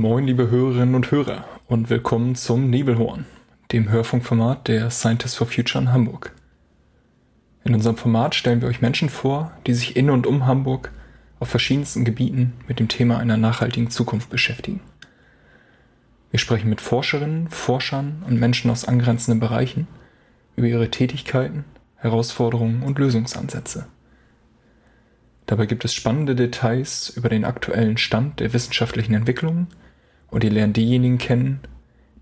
moin, liebe Hörerinnen und Hörer und willkommen zum Nebelhorn, dem Hörfunkformat der Scientists for Future in Hamburg. In unserem Format stellen wir euch Menschen vor, die sich in und um Hamburg auf verschiedensten Gebieten mit dem Thema einer nachhaltigen Zukunft beschäftigen. Wir sprechen mit Forscherinnen, Forschern und Menschen aus angrenzenden Bereichen über ihre Tätigkeiten, Herausforderungen und Lösungsansätze. Dabei gibt es spannende Details über den aktuellen Stand der wissenschaftlichen Entwicklungen und ihr lernt diejenigen kennen,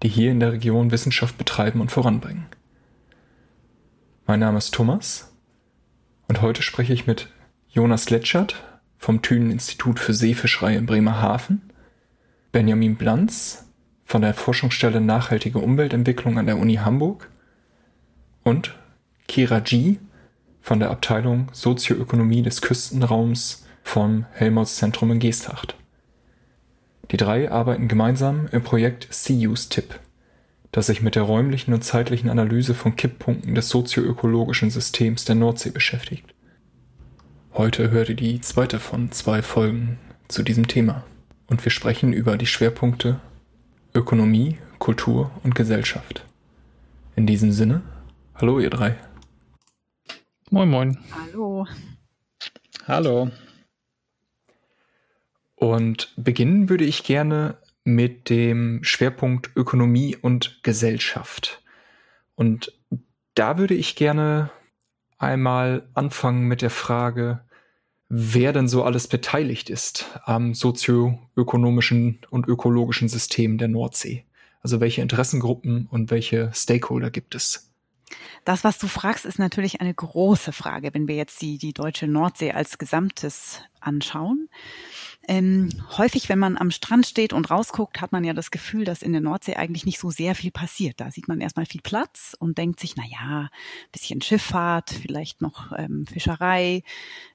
die hier in der Region Wissenschaft betreiben und voranbringen. Mein Name ist Thomas und heute spreche ich mit Jonas Letschert vom Thünen-Institut für Seefischerei in Bremerhaven, Benjamin Blanz von der Forschungsstelle Nachhaltige Umweltentwicklung an der Uni Hamburg und Kira G von der Abteilung Sozioökonomie des Küstenraums vom Helmholtz-Zentrum in Geesthacht. Die drei arbeiten gemeinsam im Projekt Sea-Use-Tip, das sich mit der räumlichen und zeitlichen Analyse von Kipppunkten des sozioökologischen Systems der Nordsee beschäftigt. Heute hört ihr die zweite von zwei Folgen zu diesem Thema und wir sprechen über die Schwerpunkte Ökonomie, Kultur und Gesellschaft. In diesem Sinne, hallo ihr drei. Moin, moin. Hallo. Hallo. Und beginnen würde ich gerne mit dem Schwerpunkt Ökonomie und Gesellschaft. Und da würde ich gerne einmal anfangen mit der Frage, wer denn so alles beteiligt ist am sozioökonomischen und ökologischen System der Nordsee. Also welche Interessengruppen und welche Stakeholder gibt es? Das, was du fragst, ist natürlich eine große Frage, wenn wir jetzt die, die deutsche Nordsee als Gesamtes anschauen. Ähm, häufig, wenn man am Strand steht und rausguckt, hat man ja das Gefühl, dass in der Nordsee eigentlich nicht so sehr viel passiert. Da sieht man erstmal viel Platz und denkt sich, na ja, bisschen Schifffahrt, vielleicht noch ähm, Fischerei,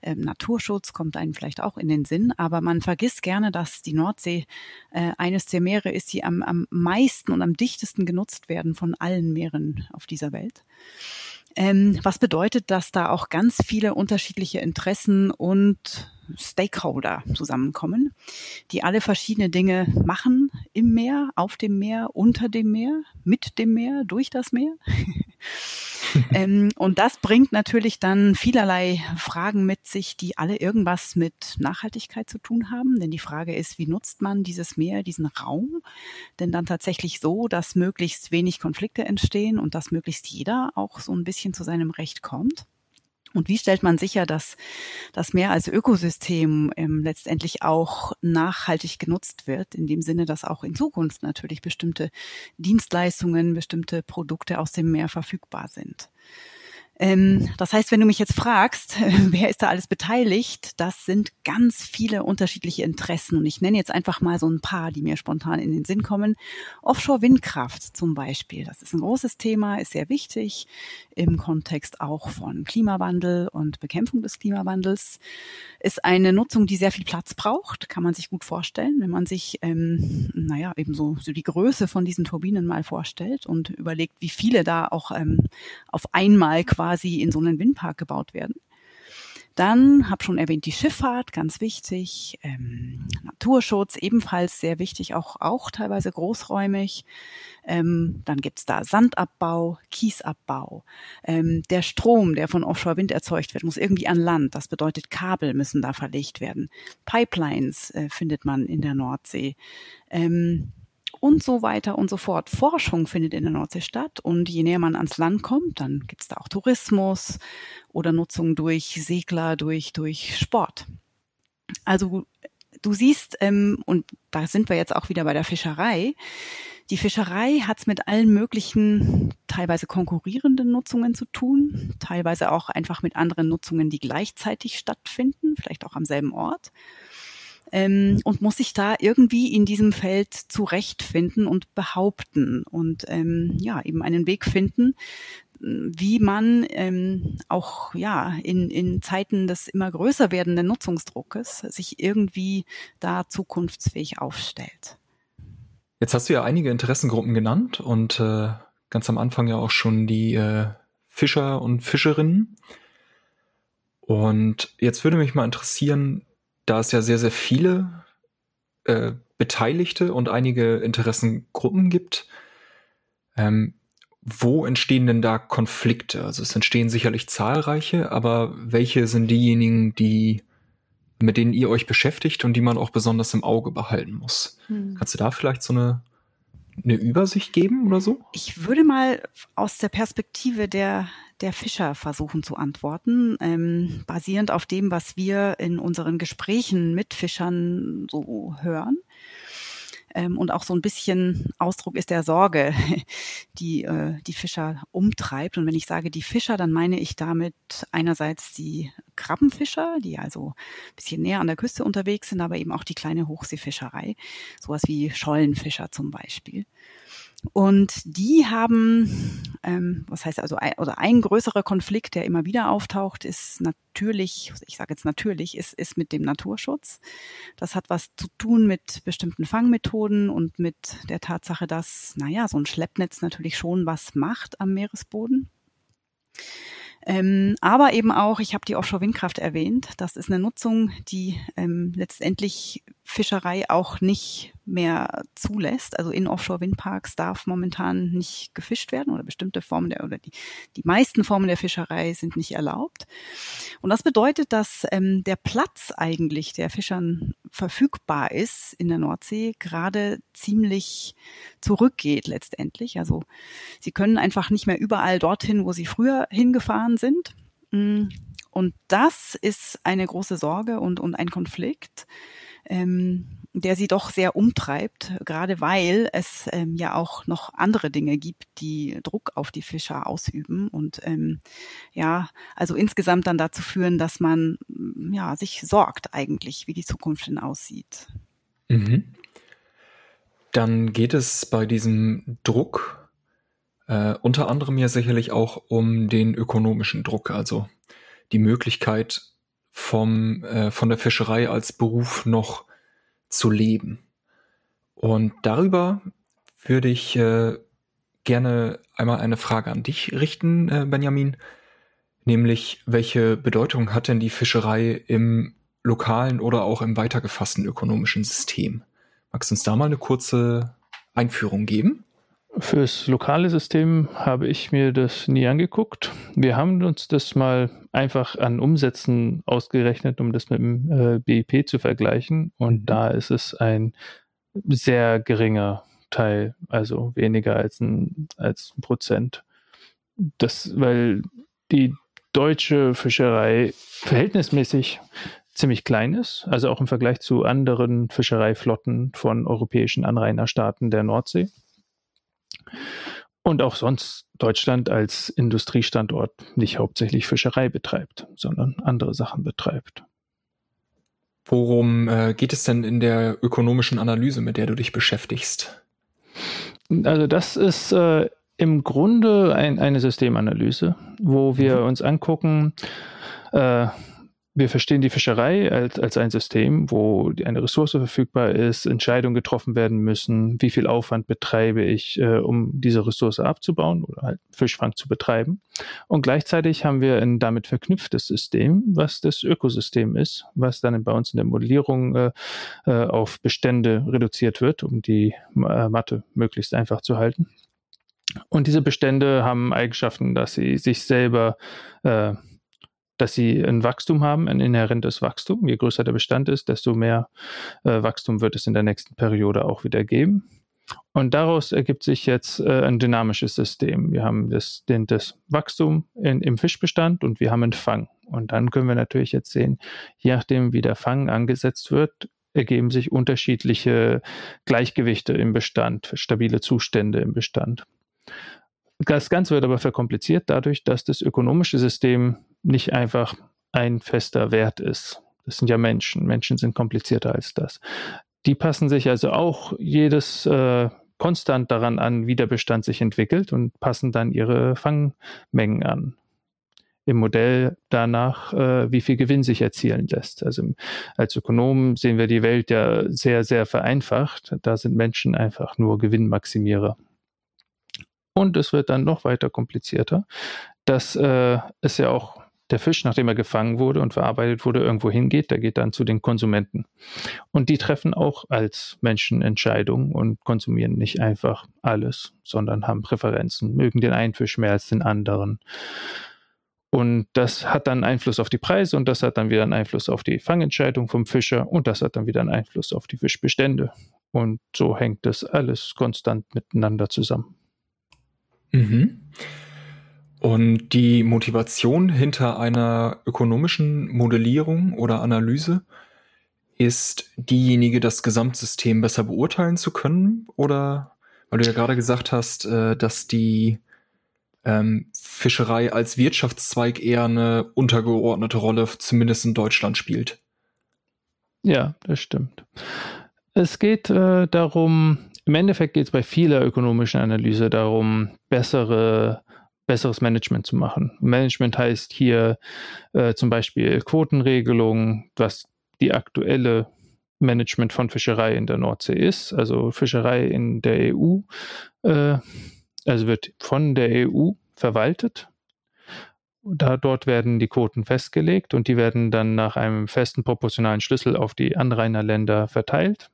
ähm, Naturschutz kommt einem vielleicht auch in den Sinn. Aber man vergisst gerne, dass die Nordsee äh, eines der Meere ist, die am, am meisten und am dichtesten genutzt werden von allen Meeren auf dieser Welt. Ähm, was bedeutet, dass da auch ganz viele unterschiedliche Interessen und Stakeholder zusammenkommen, die alle verschiedene Dinge machen im Meer, auf dem Meer, unter dem Meer, mit dem Meer, durch das Meer. ähm, und das bringt natürlich dann vielerlei Fragen mit sich, die alle irgendwas mit Nachhaltigkeit zu tun haben. Denn die Frage ist, wie nutzt man dieses Meer, diesen Raum? Denn dann tatsächlich so, dass möglichst wenig Konflikte entstehen und dass möglichst jeder auch so ein bisschen zu seinem Recht kommt. Und wie stellt man sicher, dass das Meer als Ökosystem ähm, letztendlich auch nachhaltig genutzt wird, in dem Sinne, dass auch in Zukunft natürlich bestimmte Dienstleistungen, bestimmte Produkte aus dem Meer verfügbar sind? Ähm, das heißt, wenn du mich jetzt fragst, wer ist da alles beteiligt, das sind ganz viele unterschiedliche Interessen. Und ich nenne jetzt einfach mal so ein paar, die mir spontan in den Sinn kommen. Offshore-Windkraft zum Beispiel. Das ist ein großes Thema, ist sehr wichtig im Kontext auch von Klimawandel und Bekämpfung des Klimawandels. Ist eine Nutzung, die sehr viel Platz braucht, kann man sich gut vorstellen, wenn man sich, ähm, naja, eben so, so die Größe von diesen Turbinen mal vorstellt und überlegt, wie viele da auch ähm, auf einmal quasi quasi in so einen Windpark gebaut werden. Dann habe schon erwähnt die Schifffahrt, ganz wichtig. Ähm, Naturschutz ebenfalls sehr wichtig, auch auch teilweise großräumig. Ähm, dann gibt's da Sandabbau, Kiesabbau. Ähm, der Strom, der von Offshore-Wind erzeugt wird, muss irgendwie an Land. Das bedeutet, Kabel müssen da verlegt werden. Pipelines äh, findet man in der Nordsee. Ähm, und so weiter und so fort. Forschung findet in der Nordsee statt und je näher man ans Land kommt, dann gibt es da auch Tourismus oder Nutzung durch Segler, durch, durch Sport. Also du siehst, ähm, und da sind wir jetzt auch wieder bei der Fischerei, die Fischerei hat es mit allen möglichen, teilweise konkurrierenden Nutzungen zu tun, teilweise auch einfach mit anderen Nutzungen, die gleichzeitig stattfinden, vielleicht auch am selben Ort ähm, und muss sich da irgendwie in diesem Feld zurechtfinden und behaupten und ähm, ja eben einen Weg finden, wie man ähm, auch ja in, in Zeiten des immer größer werdenden Nutzungsdruckes sich irgendwie da zukunftsfähig aufstellt. Jetzt hast du ja einige Interessengruppen genannt und äh, ganz am Anfang ja auch schon die äh, Fischer und Fischerinnen. Und jetzt würde mich mal interessieren, da es ja sehr, sehr viele äh, Beteiligte und einige Interessengruppen gibt. Ähm, wo entstehen denn da Konflikte? Also es entstehen sicherlich zahlreiche, aber welche sind diejenigen, die mit denen ihr euch beschäftigt und die man auch besonders im Auge behalten muss? Hm. Kannst du da vielleicht so eine, eine Übersicht geben oder so? Ich würde mal aus der Perspektive der der Fischer versuchen zu antworten, ähm, basierend auf dem, was wir in unseren Gesprächen mit Fischern so hören ähm, und auch so ein bisschen Ausdruck ist der Sorge, die äh, die Fischer umtreibt. Und wenn ich sage die Fischer, dann meine ich damit einerseits die Krabbenfischer, die also ein bisschen näher an der Küste unterwegs sind, aber eben auch die kleine Hochseefischerei, sowas wie Schollenfischer zum Beispiel. Und die haben, ähm, was heißt also, ein, oder ein größerer Konflikt, der immer wieder auftaucht, ist natürlich, ich sage jetzt natürlich, ist, ist mit dem Naturschutz. Das hat was zu tun mit bestimmten Fangmethoden und mit der Tatsache, dass, naja, so ein Schleppnetz natürlich schon was macht am Meeresboden. Ähm, aber eben auch, ich habe die Offshore-Windkraft erwähnt, das ist eine Nutzung, die ähm, letztendlich Fischerei auch nicht mehr zulässt. Also in Offshore-Windparks darf momentan nicht gefischt werden oder bestimmte Formen der oder die, die meisten Formen der Fischerei sind nicht erlaubt. Und das bedeutet, dass ähm, der Platz eigentlich, der Fischern verfügbar ist in der Nordsee, gerade ziemlich zurückgeht letztendlich. Also sie können einfach nicht mehr überall dorthin, wo sie früher hingefahren sind. Mm. Und das ist eine große Sorge und, und ein Konflikt ähm, der sie doch sehr umtreibt, gerade weil es ähm, ja auch noch andere Dinge gibt, die Druck auf die Fischer ausüben und ähm, ja, also insgesamt dann dazu führen, dass man ja sich sorgt eigentlich, wie die Zukunft denn aussieht. Mhm. Dann geht es bei diesem Druck äh, unter anderem ja sicherlich auch um den ökonomischen Druck, also die Möglichkeit, vom, äh, von der Fischerei als Beruf noch zu leben. Und darüber würde ich äh, gerne einmal eine Frage an dich richten, äh, Benjamin. Nämlich, welche Bedeutung hat denn die Fischerei im lokalen oder auch im weitergefassten ökonomischen System? Magst du uns da mal eine kurze Einführung geben? Fürs lokale System habe ich mir das nie angeguckt. Wir haben uns das mal einfach an Umsätzen ausgerechnet, um das mit dem äh, BIP zu vergleichen. Und mhm. da ist es ein sehr geringer Teil, also weniger als ein, als ein Prozent. Das, weil die deutsche Fischerei verhältnismäßig ziemlich klein ist, also auch im Vergleich zu anderen Fischereiflotten von europäischen Anrainerstaaten der Nordsee. Und auch sonst Deutschland als Industriestandort nicht hauptsächlich Fischerei betreibt, sondern andere Sachen betreibt. Worum äh, geht es denn in der ökonomischen Analyse, mit der du dich beschäftigst? Also das ist äh, im Grunde ein, eine Systemanalyse, wo wir mhm. uns angucken, äh, wir verstehen die Fischerei als, als ein System, wo eine Ressource verfügbar ist, Entscheidungen getroffen werden müssen, wie viel Aufwand betreibe ich, äh, um diese Ressource abzubauen oder halt Fischfang zu betreiben. Und gleichzeitig haben wir ein damit verknüpftes System, was das Ökosystem ist, was dann bei uns in der Modellierung äh, äh, auf Bestände reduziert wird, um die äh, Mathe möglichst einfach zu halten. Und diese Bestände haben Eigenschaften, dass sie sich selber äh, dass sie ein Wachstum haben, ein inhärentes Wachstum. Je größer der Bestand ist, desto mehr äh, Wachstum wird es in der nächsten Periode auch wieder geben. Und daraus ergibt sich jetzt äh, ein dynamisches System. Wir haben das, den, das Wachstum in, im Fischbestand und wir haben einen Fang. Und dann können wir natürlich jetzt sehen, je nachdem, wie der Fang angesetzt wird, ergeben sich unterschiedliche Gleichgewichte im Bestand, stabile Zustände im Bestand. Das Ganze wird aber verkompliziert dadurch, dass das ökonomische System nicht einfach ein fester Wert ist. Das sind ja Menschen. Menschen sind komplizierter als das. Die passen sich also auch jedes äh, konstant daran an, wie der Bestand sich entwickelt und passen dann ihre Fangmengen an. Im Modell danach, äh, wie viel Gewinn sich erzielen lässt. Also als Ökonomen sehen wir die Welt ja sehr, sehr vereinfacht. Da sind Menschen einfach nur Gewinnmaximierer. Und es wird dann noch weiter komplizierter, dass äh, es ja auch der Fisch, nachdem er gefangen wurde und verarbeitet wurde, irgendwo hingeht, der geht dann zu den Konsumenten. Und die treffen auch als Menschen Entscheidungen und konsumieren nicht einfach alles, sondern haben Präferenzen, mögen den einen Fisch mehr als den anderen. Und das hat dann Einfluss auf die Preise und das hat dann wieder einen Einfluss auf die Fangentscheidung vom Fischer und das hat dann wieder einen Einfluss auf die Fischbestände. Und so hängt das alles konstant miteinander zusammen. Mhm. Und die Motivation hinter einer ökonomischen Modellierung oder Analyse ist diejenige, das Gesamtsystem besser beurteilen zu können? Oder weil du ja gerade gesagt hast, äh, dass die ähm, Fischerei als Wirtschaftszweig eher eine untergeordnete Rolle, zumindest in Deutschland, spielt. Ja, das stimmt. Es geht äh, darum, im Endeffekt geht es bei vieler ökonomischen Analyse darum, bessere besseres Management zu machen. Management heißt hier äh, zum Beispiel Quotenregelungen, was die aktuelle Management von Fischerei in der Nordsee ist. Also Fischerei in der EU, äh, also wird von der EU verwaltet. Da, dort werden die Quoten festgelegt und die werden dann nach einem festen proportionalen Schlüssel auf die Anrainerländer verteilt.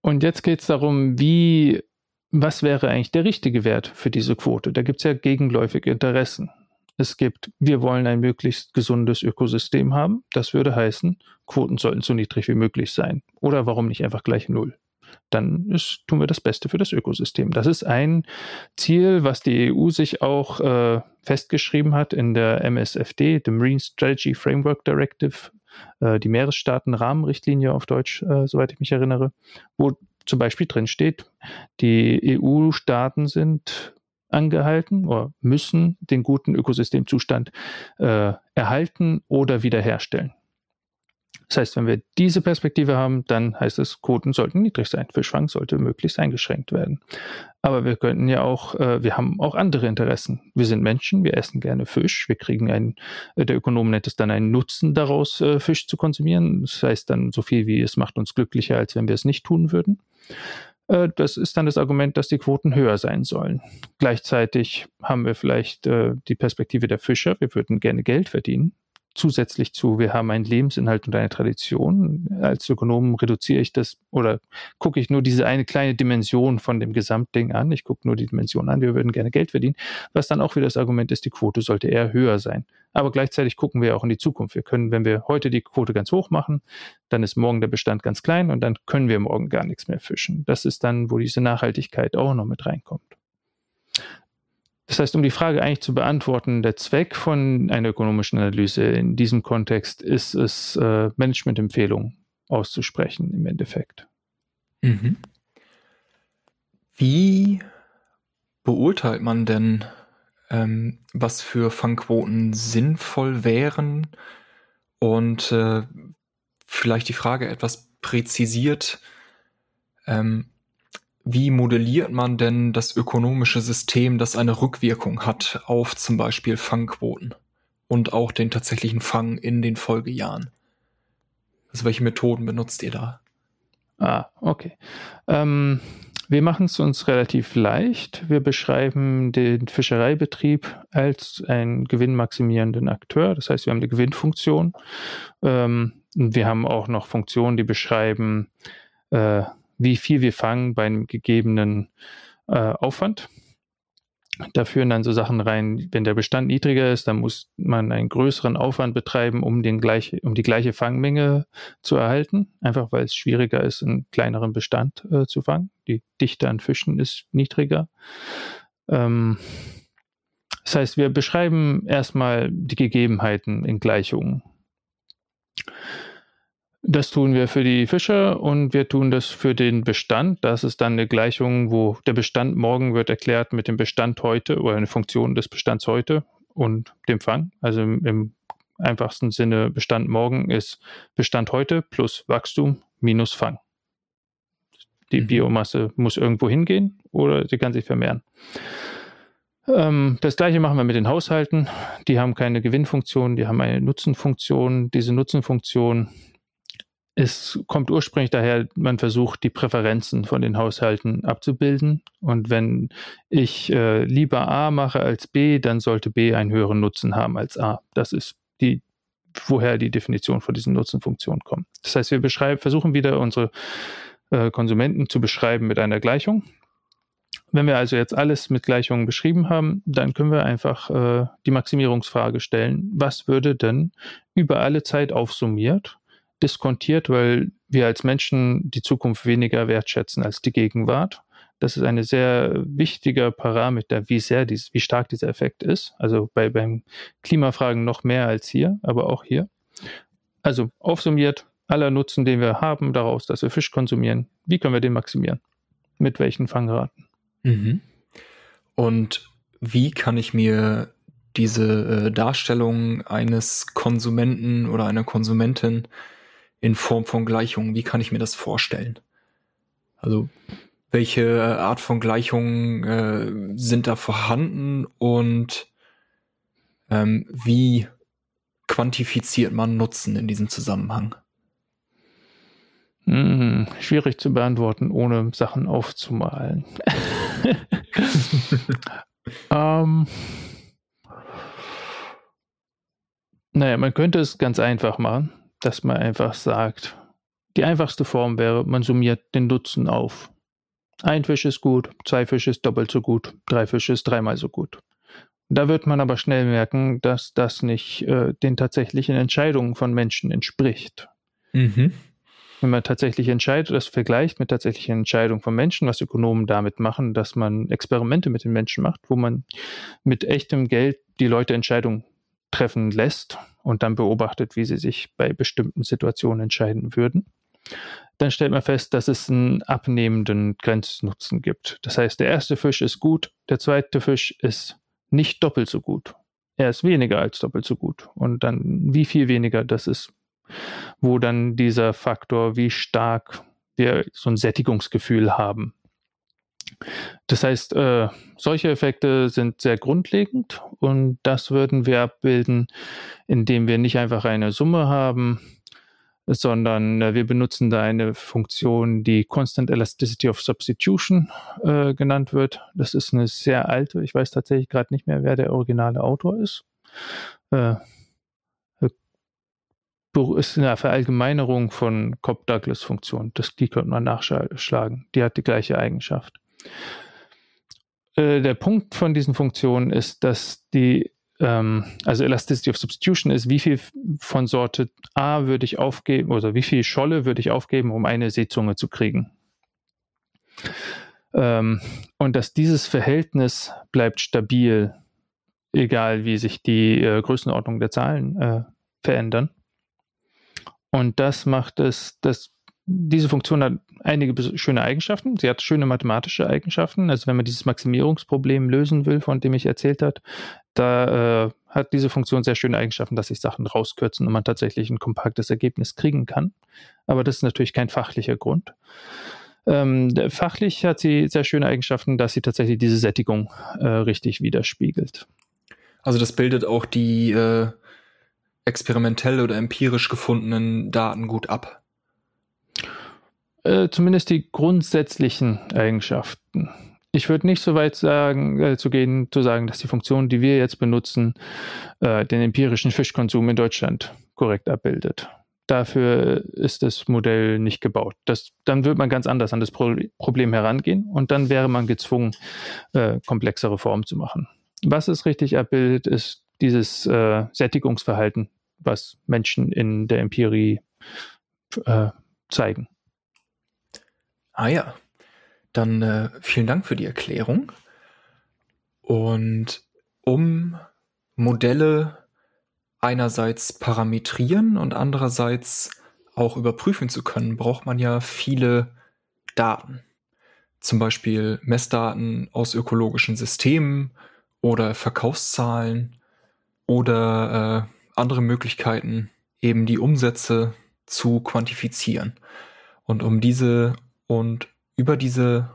Und jetzt geht es darum, wie was wäre eigentlich der richtige Wert für diese Quote? Da gibt es ja gegenläufige Interessen. Es gibt, wir wollen ein möglichst gesundes Ökosystem haben. Das würde heißen, Quoten sollten so niedrig wie möglich sein. Oder warum nicht einfach gleich null? Dann ist, tun wir das Beste für das Ökosystem. Das ist ein Ziel, was die EU sich auch äh, festgeschrieben hat in der MSFD, the Marine Strategy Framework Directive, äh, die Meeresstaaten-Rahmenrichtlinie auf Deutsch, äh, soweit ich mich erinnere, wo zum Beispiel drin steht, die EU-Staaten sind angehalten oder müssen den guten Ökosystemzustand äh, erhalten oder wiederherstellen. Das heißt, wenn wir diese Perspektive haben, dann heißt es, Quoten sollten niedrig sein. Fischfang sollte möglichst eingeschränkt werden. Aber wir könnten ja auch, äh, wir haben auch andere Interessen. Wir sind Menschen, wir essen gerne Fisch. Wir kriegen einen, äh, der Ökonom nennt es dann einen Nutzen daraus, äh, Fisch zu konsumieren. Das heißt dann so viel wie es macht uns glücklicher, als wenn wir es nicht tun würden. Äh, das ist dann das Argument, dass die Quoten höher sein sollen. Gleichzeitig haben wir vielleicht äh, die Perspektive der Fischer. Wir würden gerne Geld verdienen zusätzlich zu, wir haben einen Lebensinhalt und eine Tradition. Als Ökonom reduziere ich das oder gucke ich nur diese eine kleine Dimension von dem Gesamtding an. Ich gucke nur die Dimension an, wir würden gerne Geld verdienen, was dann auch wieder das Argument ist, die Quote sollte eher höher sein. Aber gleichzeitig gucken wir auch in die Zukunft. Wir können, wenn wir heute die Quote ganz hoch machen, dann ist morgen der Bestand ganz klein und dann können wir morgen gar nichts mehr fischen. Das ist dann, wo diese Nachhaltigkeit auch noch mit reinkommt. Das heißt, um die Frage eigentlich zu beantworten, der Zweck von einer ökonomischen Analyse in diesem Kontext ist es, äh, Managementempfehlungen auszusprechen im Endeffekt. Mhm. Wie beurteilt man denn, ähm, was für Fangquoten sinnvoll wären? Und äh, vielleicht die Frage etwas präzisiert, ähm, wie modelliert man denn das ökonomische System, das eine Rückwirkung hat auf zum Beispiel Fangquoten und auch den tatsächlichen Fang in den Folgejahren? Also welche Methoden benutzt ihr da? Ah, okay. Ähm, wir machen es uns relativ leicht. Wir beschreiben den Fischereibetrieb als einen gewinnmaximierenden Akteur. Das heißt, wir haben eine Gewinnfunktion. Ähm, wir haben auch noch Funktionen, die beschreiben, äh, wie viel wir fangen bei einem gegebenen äh, Aufwand. Da führen dann so Sachen rein, wenn der Bestand niedriger ist, dann muss man einen größeren Aufwand betreiben, um, den gleich, um die gleiche Fangmenge zu erhalten, einfach weil es schwieriger ist, einen kleineren Bestand äh, zu fangen. Die Dichte an Fischen ist niedriger. Ähm, das heißt, wir beschreiben erstmal die Gegebenheiten in Gleichungen. Das tun wir für die Fischer und wir tun das für den Bestand. Das ist dann eine Gleichung, wo der Bestand morgen wird erklärt mit dem Bestand heute oder eine Funktion des Bestands heute und dem Fang. Also im, im einfachsten Sinne Bestand morgen ist Bestand heute plus Wachstum minus Fang. Die mhm. Biomasse muss irgendwo hingehen oder sie kann sich vermehren. Ähm, das gleiche machen wir mit den Haushalten. Die haben keine Gewinnfunktion, die haben eine Nutzenfunktion. Diese Nutzenfunktion es kommt ursprünglich daher, man versucht, die Präferenzen von den Haushalten abzubilden. Und wenn ich äh, lieber A mache als B, dann sollte B einen höheren Nutzen haben als A. Das ist die, woher die Definition von diesen Nutzenfunktionen kommt. Das heißt, wir versuchen wieder unsere äh, Konsumenten zu beschreiben mit einer Gleichung. Wenn wir also jetzt alles mit Gleichungen beschrieben haben, dann können wir einfach äh, die Maximierungsfrage stellen, was würde denn über alle Zeit aufsummiert diskontiert, weil wir als Menschen die Zukunft weniger wertschätzen als die Gegenwart. Das ist ein sehr wichtiger Parameter, wie sehr dies, wie stark dieser Effekt ist. Also bei, beim Klimafragen noch mehr als hier, aber auch hier. Also aufsummiert, aller Nutzen, den wir haben daraus, dass wir Fisch konsumieren, wie können wir den maximieren? Mit welchen Fangraten? Mhm. Und wie kann ich mir diese äh, Darstellung eines Konsumenten oder einer Konsumentin in Form von Gleichungen. Wie kann ich mir das vorstellen? Also welche Art von Gleichungen äh, sind da vorhanden und ähm, wie quantifiziert man Nutzen in diesem Zusammenhang? Hm, schwierig zu beantworten, ohne Sachen aufzumalen. ähm, naja, man könnte es ganz einfach machen dass man einfach sagt, die einfachste Form wäre, man summiert den Nutzen auf. Ein Fisch ist gut, zwei Fische ist doppelt so gut, drei Fische ist dreimal so gut. Da wird man aber schnell merken, dass das nicht äh, den tatsächlichen Entscheidungen von Menschen entspricht. Mhm. Wenn man tatsächlich entscheidet, das vergleicht mit tatsächlichen Entscheidungen von Menschen, was Ökonomen damit machen, dass man Experimente mit den Menschen macht, wo man mit echtem Geld die Leute Entscheidungen treffen lässt und dann beobachtet, wie sie sich bei bestimmten Situationen entscheiden würden, dann stellt man fest, dass es einen abnehmenden Grenznutzen gibt. Das heißt, der erste Fisch ist gut, der zweite Fisch ist nicht doppelt so gut. Er ist weniger als doppelt so gut. Und dann, wie viel weniger das ist, wo dann dieser Faktor, wie stark wir so ein Sättigungsgefühl haben, das heißt, äh, solche Effekte sind sehr grundlegend und das würden wir abbilden, indem wir nicht einfach eine Summe haben, sondern äh, wir benutzen da eine Funktion, die Constant Elasticity of Substitution äh, genannt wird. Das ist eine sehr alte, ich weiß tatsächlich gerade nicht mehr, wer der originale Autor ist. Äh, ist eine Verallgemeinerung von Cobb-Douglas-Funktion. Die könnte man nachschlagen. Die hat die gleiche Eigenschaft. Äh, der Punkt von diesen Funktionen ist, dass die, ähm, also Elasticity of Substitution ist, wie viel von Sorte A würde ich aufgeben, oder wie viel Scholle würde ich aufgeben, um eine Seezunge zu kriegen. Ähm, und dass dieses Verhältnis bleibt stabil, egal wie sich die äh, Größenordnung der Zahlen äh, verändern. Und das macht es, das diese Funktion hat einige schöne Eigenschaften. Sie hat schöne mathematische Eigenschaften. Also wenn man dieses Maximierungsproblem lösen will, von dem ich erzählt habe, da äh, hat diese Funktion sehr schöne Eigenschaften, dass sich Sachen rauskürzen und man tatsächlich ein kompaktes Ergebnis kriegen kann. Aber das ist natürlich kein fachlicher Grund. Ähm, fachlich hat sie sehr schöne Eigenschaften, dass sie tatsächlich diese Sättigung äh, richtig widerspiegelt. Also das bildet auch die äh, experimentell oder empirisch gefundenen Daten gut ab. Äh, zumindest die grundsätzlichen Eigenschaften. Ich würde nicht so weit sagen, äh, zu gehen, zu sagen, dass die Funktion, die wir jetzt benutzen, äh, den empirischen Fischkonsum in Deutschland korrekt abbildet. Dafür ist das Modell nicht gebaut. Das, dann würde man ganz anders an das Pro Problem herangehen und dann wäre man gezwungen, äh, komplexere Formen zu machen. Was es richtig abbildet, ist dieses äh, Sättigungsverhalten, was Menschen in der Empirie äh, zeigen. Ah ja, dann äh, vielen Dank für die Erklärung. Und um Modelle einerseits parametrieren und andererseits auch überprüfen zu können, braucht man ja viele Daten. Zum Beispiel Messdaten aus ökologischen Systemen oder Verkaufszahlen oder äh, andere Möglichkeiten, eben die Umsätze zu quantifizieren. Und um diese und über diese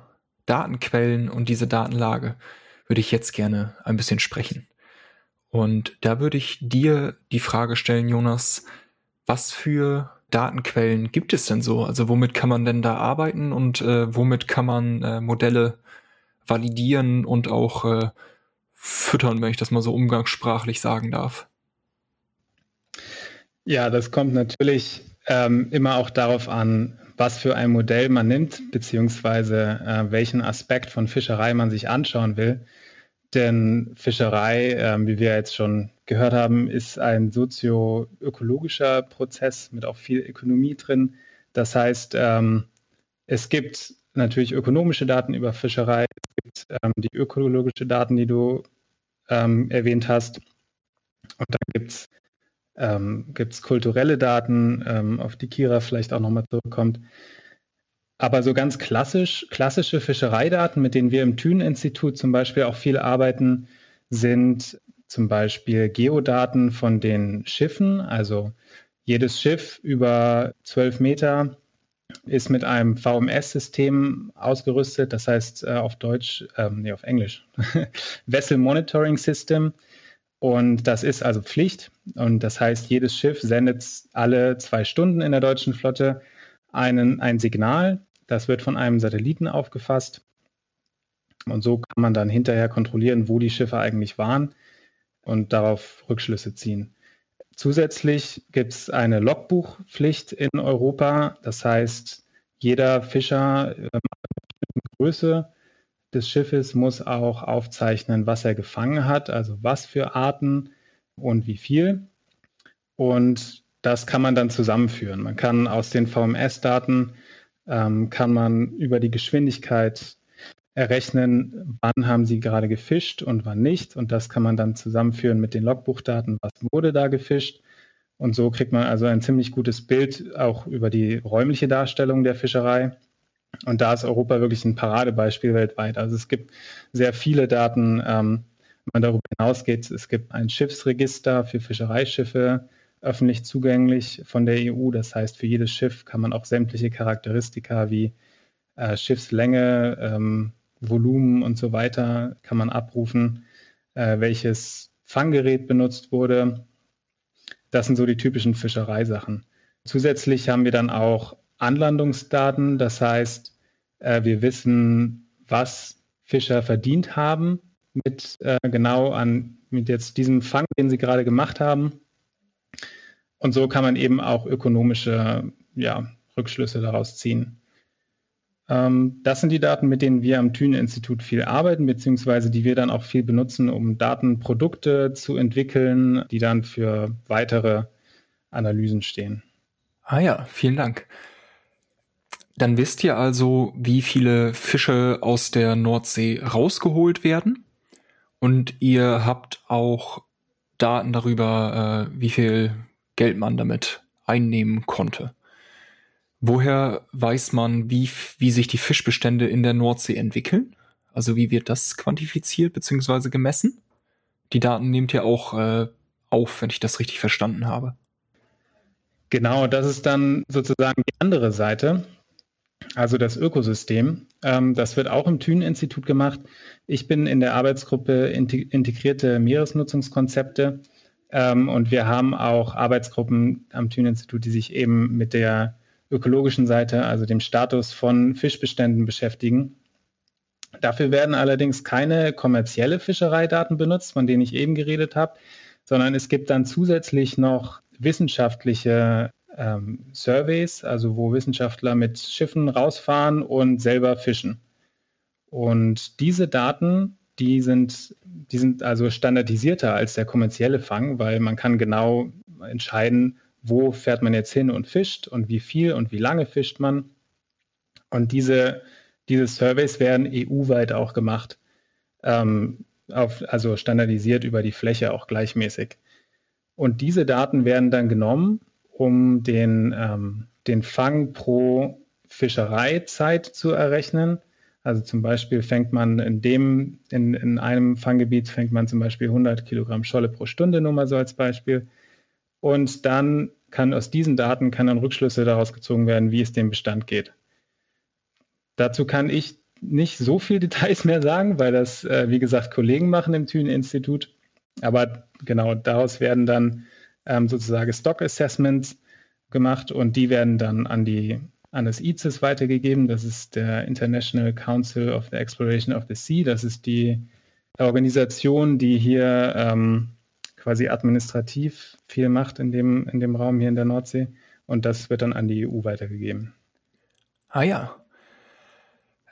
Datenquellen und diese Datenlage würde ich jetzt gerne ein bisschen sprechen. Und da würde ich dir die Frage stellen, Jonas, was für Datenquellen gibt es denn so? Also womit kann man denn da arbeiten und äh, womit kann man äh, Modelle validieren und auch äh, füttern, wenn ich das mal so umgangssprachlich sagen darf? Ja, das kommt natürlich ähm, immer auch darauf an, was für ein Modell man nimmt, beziehungsweise äh, welchen Aspekt von Fischerei man sich anschauen will. Denn Fischerei, äh, wie wir jetzt schon gehört haben, ist ein sozioökologischer Prozess mit auch viel Ökonomie drin. Das heißt, ähm, es gibt natürlich ökonomische Daten über Fischerei, es gibt ähm, die ökologische Daten, die du ähm, erwähnt hast. Und dann gibt es ähm, kulturelle Daten, ähm, auf die Kira vielleicht auch nochmal zurückkommt. Aber so ganz klassisch, klassische Fischereidaten, mit denen wir im Thünen-Institut zum Beispiel auch viel arbeiten, sind zum Beispiel Geodaten von den Schiffen. Also jedes Schiff über 12 Meter ist mit einem VMS-System ausgerüstet, das heißt äh, auf Deutsch, ähm, nee, auf Englisch, Vessel Monitoring System. Und das ist also Pflicht. Und das heißt, jedes Schiff sendet alle zwei Stunden in der deutschen Flotte einen, ein Signal. Das wird von einem Satelliten aufgefasst. Und so kann man dann hinterher kontrollieren, wo die Schiffe eigentlich waren und darauf Rückschlüsse ziehen. Zusätzlich gibt es eine Logbuchpflicht in Europa. Das heißt, jeder Fischer äh, Größe des Schiffes muss auch aufzeichnen, was er gefangen hat, also was für Arten und wie viel. Und das kann man dann zusammenführen. Man kann aus den VMS-Daten ähm, kann man über die Geschwindigkeit errechnen, wann haben Sie gerade gefischt und wann nicht. Und das kann man dann zusammenführen mit den Logbuchdaten, was wurde da gefischt. Und so kriegt man also ein ziemlich gutes Bild auch über die räumliche Darstellung der Fischerei. Und da ist Europa wirklich ein Paradebeispiel weltweit. Also es gibt sehr viele Daten. Ähm, wenn man darüber hinausgeht, es gibt ein Schiffsregister für Fischereischiffe, öffentlich zugänglich von der EU. Das heißt, für jedes Schiff kann man auch sämtliche Charakteristika wie äh, Schiffslänge, ähm, Volumen und so weiter kann man abrufen, äh, welches Fanggerät benutzt wurde. Das sind so die typischen Fischereisachen. Zusätzlich haben wir dann auch Anlandungsdaten, das heißt, äh, wir wissen, was Fischer verdient haben mit äh, genau an mit jetzt diesem Fang, den sie gerade gemacht haben. Und so kann man eben auch ökonomische ja, Rückschlüsse daraus ziehen. Ähm, das sind die Daten, mit denen wir am Thünen-Institut viel arbeiten, beziehungsweise die wir dann auch viel benutzen, um Datenprodukte zu entwickeln, die dann für weitere Analysen stehen. Ah ja, vielen Dank. Dann wisst ihr also, wie viele Fische aus der Nordsee rausgeholt werden. Und ihr habt auch Daten darüber, äh, wie viel Geld man damit einnehmen konnte. Woher weiß man, wie, wie sich die Fischbestände in der Nordsee entwickeln? Also wie wird das quantifiziert bzw. gemessen? Die Daten nehmt ihr auch äh, auf, wenn ich das richtig verstanden habe. Genau, das ist dann sozusagen die andere Seite, also das Ökosystem. Ähm, das wird auch im Thünen-Institut gemacht. Ich bin in der Arbeitsgruppe Integrierte Meeresnutzungskonzepte ähm, und wir haben auch Arbeitsgruppen am Thünen-Institut, die sich eben mit der ökologischen Seite, also dem Status von Fischbeständen beschäftigen. Dafür werden allerdings keine kommerzielle Fischereidaten benutzt, von denen ich eben geredet habe, sondern es gibt dann zusätzlich noch wissenschaftliche ähm, Surveys, also wo Wissenschaftler mit Schiffen rausfahren und selber fischen. Und diese Daten, die sind, die sind also standardisierter als der kommerzielle Fang, weil man kann genau entscheiden, wo fährt man jetzt hin und fischt und wie viel und wie lange fischt man. Und diese, diese Surveys werden EU-weit auch gemacht, ähm, auf, also standardisiert über die Fläche auch gleichmäßig. Und diese Daten werden dann genommen, um den, ähm, den Fang pro Fischereizeit zu errechnen. Also zum Beispiel fängt man in dem, in, in einem Fanggebiet fängt man zum Beispiel 100 Kilogramm Scholle pro Stunde, nur mal so als Beispiel. Und dann kann aus diesen Daten kann dann Rückschlüsse daraus gezogen werden, wie es dem Bestand geht. Dazu kann ich nicht so viel Details mehr sagen, weil das, äh, wie gesagt, Kollegen machen im Thünen-Institut. Aber genau daraus werden dann ähm, sozusagen Stock Assessments, gemacht und die werden dann an die an das ICES weitergegeben. Das ist der International Council of the Exploration of the Sea. Das ist die Organisation, die hier ähm, quasi administrativ viel macht in dem, in dem Raum hier in der Nordsee. Und das wird dann an die EU weitergegeben. Ah ja.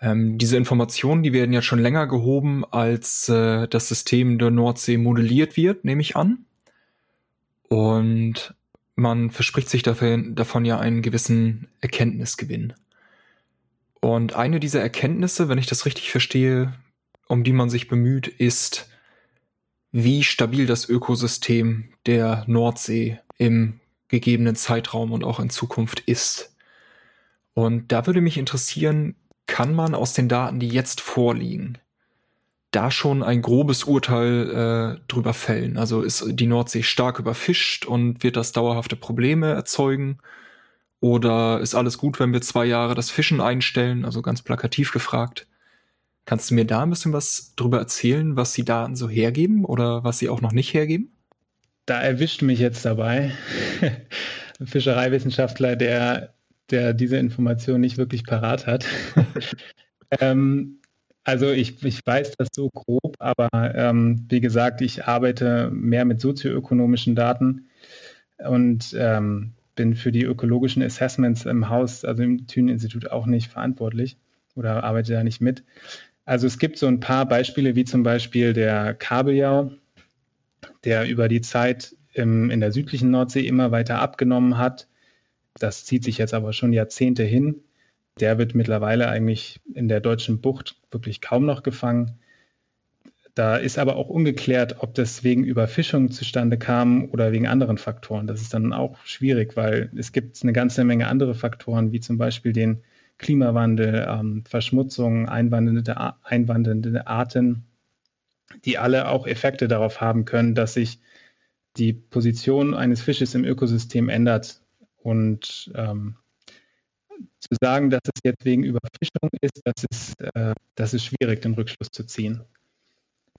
Ähm, diese Informationen, die werden ja schon länger gehoben, als äh, das System der Nordsee modelliert wird, nehme ich an. Und man verspricht sich dafür, davon ja einen gewissen Erkenntnisgewinn. Und eine dieser Erkenntnisse, wenn ich das richtig verstehe, um die man sich bemüht, ist, wie stabil das Ökosystem der Nordsee im gegebenen Zeitraum und auch in Zukunft ist. Und da würde mich interessieren, kann man aus den Daten, die jetzt vorliegen, da schon ein grobes Urteil äh, drüber fällen? Also ist die Nordsee stark überfischt und wird das dauerhafte Probleme erzeugen? Oder ist alles gut, wenn wir zwei Jahre das Fischen einstellen? Also ganz plakativ gefragt. Kannst du mir da ein bisschen was drüber erzählen, was die Daten so hergeben oder was sie auch noch nicht hergeben? Da erwischt mich jetzt dabei. Ein Fischereiwissenschaftler, der, der diese Information nicht wirklich parat hat. ähm, also ich, ich weiß das so grob, aber ähm, wie gesagt, ich arbeite mehr mit sozioökonomischen Daten und ähm, bin für die ökologischen Assessments im Haus, also im Thünen-Institut auch nicht verantwortlich oder arbeite da nicht mit. Also es gibt so ein paar Beispiele, wie zum Beispiel der Kabeljau, der über die Zeit im, in der südlichen Nordsee immer weiter abgenommen hat. Das zieht sich jetzt aber schon Jahrzehnte hin der wird mittlerweile eigentlich in der deutschen Bucht wirklich kaum noch gefangen. Da ist aber auch ungeklärt, ob das wegen Überfischung zustande kam oder wegen anderen Faktoren. Das ist dann auch schwierig, weil es gibt eine ganze Menge andere Faktoren, wie zum Beispiel den Klimawandel, ähm, Verschmutzung, einwandernde, einwandernde Arten, die alle auch Effekte darauf haben können, dass sich die Position eines Fisches im Ökosystem ändert. Und ähm, zu sagen, dass es jetzt wegen Überfischung ist, das ist, äh, das ist schwierig, den Rückschluss zu ziehen.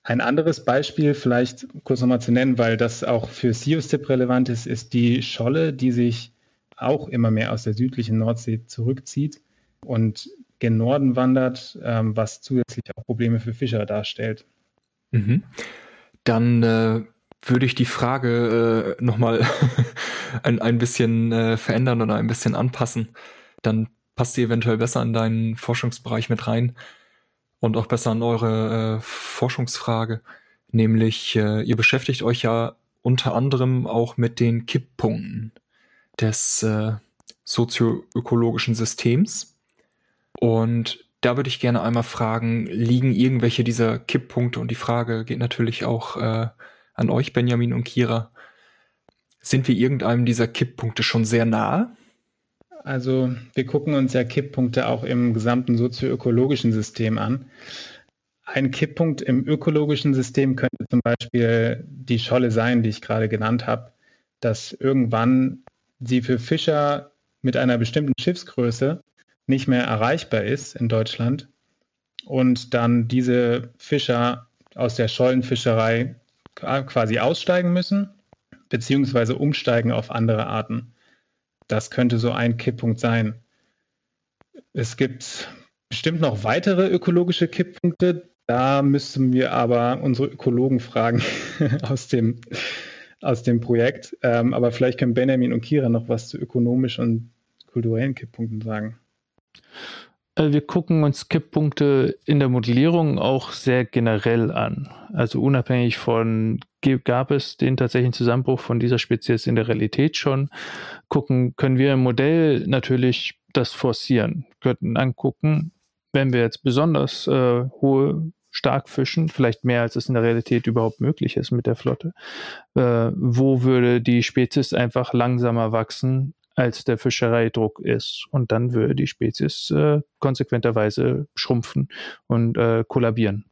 Ein anderes Beispiel, vielleicht kurz nochmal zu nennen, weil das auch für SIOSTIP relevant ist, ist die Scholle, die sich auch immer mehr aus der südlichen Nordsee zurückzieht und gen Norden wandert, ähm, was zusätzlich auch Probleme für Fischer darstellt. Mhm. Dann äh, würde ich die Frage äh, nochmal ein, ein bisschen äh, verändern oder ein bisschen anpassen dann passt sie eventuell besser in deinen Forschungsbereich mit rein und auch besser an eure äh, Forschungsfrage. Nämlich, äh, ihr beschäftigt euch ja unter anderem auch mit den Kipppunkten des äh, sozioökologischen Systems. Und da würde ich gerne einmal fragen, liegen irgendwelche dieser Kipppunkte, und die Frage geht natürlich auch äh, an euch, Benjamin und Kira, sind wir irgendeinem dieser Kipppunkte schon sehr nahe? Also wir gucken uns ja Kipppunkte auch im gesamten sozioökologischen System an. Ein Kipppunkt im ökologischen System könnte zum Beispiel die Scholle sein, die ich gerade genannt habe, dass irgendwann sie für Fischer mit einer bestimmten Schiffsgröße nicht mehr erreichbar ist in Deutschland und dann diese Fischer aus der Schollenfischerei quasi aussteigen müssen, beziehungsweise umsteigen auf andere Arten. Das könnte so ein Kipppunkt sein. Es gibt bestimmt noch weitere ökologische Kipppunkte. Da müssten wir aber unsere Ökologen fragen aus dem, aus dem Projekt. Ähm, aber vielleicht können Benjamin und Kira noch was zu ökonomischen und kulturellen Kipppunkten sagen. Äh, wir gucken uns Kipppunkte in der Modellierung auch sehr generell an. Also unabhängig von, gab es den tatsächlichen Zusammenbruch von dieser Spezies in der Realität schon, gucken, können wir im Modell natürlich das forcieren, könnten angucken, wenn wir jetzt besonders äh, hohe stark fischen, vielleicht mehr als es in der Realität überhaupt möglich ist mit der Flotte, äh, wo würde die Spezies einfach langsamer wachsen als der Fischereidruck ist. Und dann würde die Spezies äh, konsequenterweise schrumpfen und äh, kollabieren.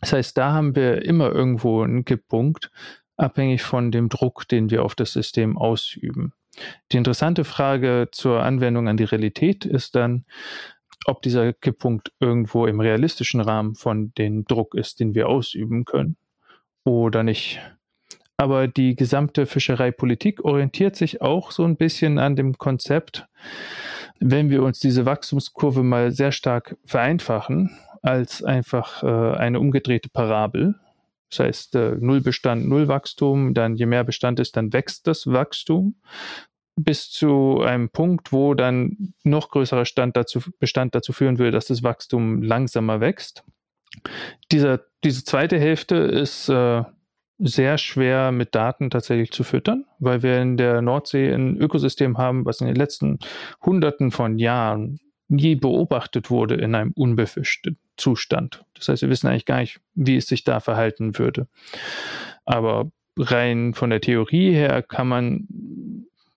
Das heißt, da haben wir immer irgendwo einen Kipppunkt, abhängig von dem Druck, den wir auf das System ausüben. Die interessante Frage zur Anwendung an die Realität ist dann, ob dieser Kipppunkt irgendwo im realistischen Rahmen von dem Druck ist, den wir ausüben können oder nicht. aber die gesamte Fischereipolitik orientiert sich auch so ein bisschen an dem Konzept, wenn wir uns diese Wachstumskurve mal sehr stark vereinfachen, als einfach äh, eine umgedrehte Parabel. Das heißt, äh, Nullbestand, Nullwachstum, dann je mehr Bestand ist, dann wächst das Wachstum bis zu einem Punkt, wo dann noch größerer Stand dazu, Bestand dazu führen würde, dass das Wachstum langsamer wächst. Dieser, diese zweite Hälfte ist äh, sehr schwer mit Daten tatsächlich zu füttern, weil wir in der Nordsee ein Ökosystem haben, was in den letzten Hunderten von Jahren nie beobachtet wurde in einem unbefischten Zustand. Das heißt, wir wissen eigentlich gar nicht, wie es sich da verhalten würde. Aber rein von der Theorie her kann man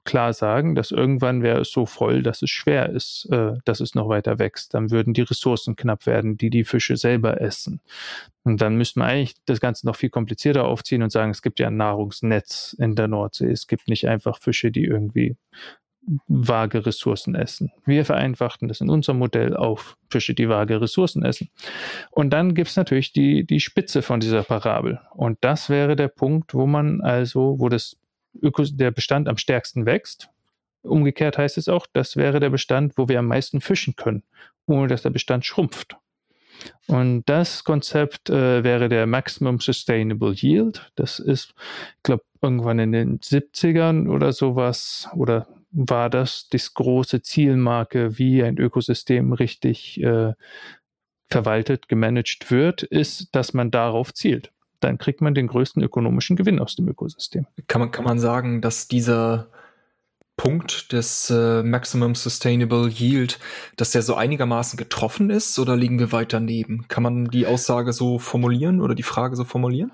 klar sagen, dass irgendwann wäre es so voll, dass es schwer ist, äh, dass es noch weiter wächst. Dann würden die Ressourcen knapp werden, die die Fische selber essen. Und dann müsste man eigentlich das Ganze noch viel komplizierter aufziehen und sagen, es gibt ja ein Nahrungsnetz in der Nordsee. Es gibt nicht einfach Fische, die irgendwie vage Ressourcen essen. Wir vereinfachten das in unserem Modell auf Fische, die vage Ressourcen essen. Und dann gibt es natürlich die, die Spitze von dieser Parabel. Und das wäre der Punkt, wo man also, wo das Ökos der Bestand am stärksten wächst. Umgekehrt heißt es auch, das wäre der Bestand, wo wir am meisten fischen können, ohne dass der Bestand schrumpft. Und das Konzept äh, wäre der Maximum Sustainable Yield. Das ist, ich glaube, irgendwann in den 70ern oder sowas, oder war das die große Zielmarke, wie ein Ökosystem richtig äh, verwaltet, gemanagt wird, ist, dass man darauf zielt dann kriegt man den größten ökonomischen Gewinn aus dem Ökosystem. Kann man, kann man sagen, dass dieser Punkt des äh, Maximum Sustainable Yield, dass der so einigermaßen getroffen ist oder liegen wir weit daneben? Kann man die Aussage so formulieren oder die Frage so formulieren?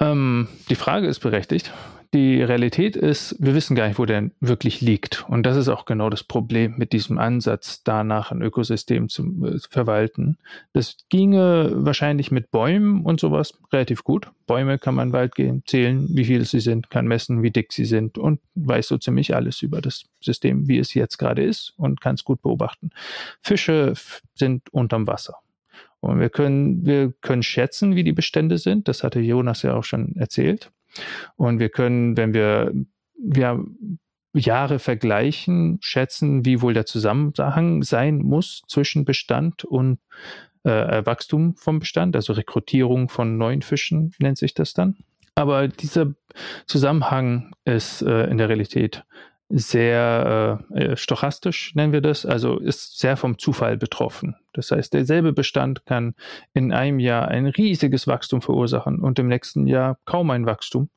Ähm, die Frage ist berechtigt die Realität ist, wir wissen gar nicht, wo der wirklich liegt. Und das ist auch genau das Problem mit diesem Ansatz, danach ein Ökosystem zu äh, verwalten. Das ginge wahrscheinlich mit Bäumen und sowas relativ gut. Bäume kann man weit gehen, zählen, wie viele sie sind, kann messen, wie dick sie sind und weiß so ziemlich alles über das System, wie es jetzt gerade ist und kann es gut beobachten. Fische sind unterm Wasser. Und wir können, wir können schätzen, wie die Bestände sind. Das hatte Jonas ja auch schon erzählt. Und wir können, wenn wir, wir Jahre vergleichen, schätzen, wie wohl der Zusammenhang sein muss zwischen Bestand und äh, Wachstum vom Bestand, also Rekrutierung von neuen Fischen nennt sich das dann. Aber dieser Zusammenhang ist äh, in der Realität sehr äh, äh stochastisch, nennen wir das, also ist sehr vom Zufall betroffen. Das heißt, derselbe Bestand kann in einem Jahr ein riesiges Wachstum verursachen und im nächsten Jahr kaum ein Wachstum.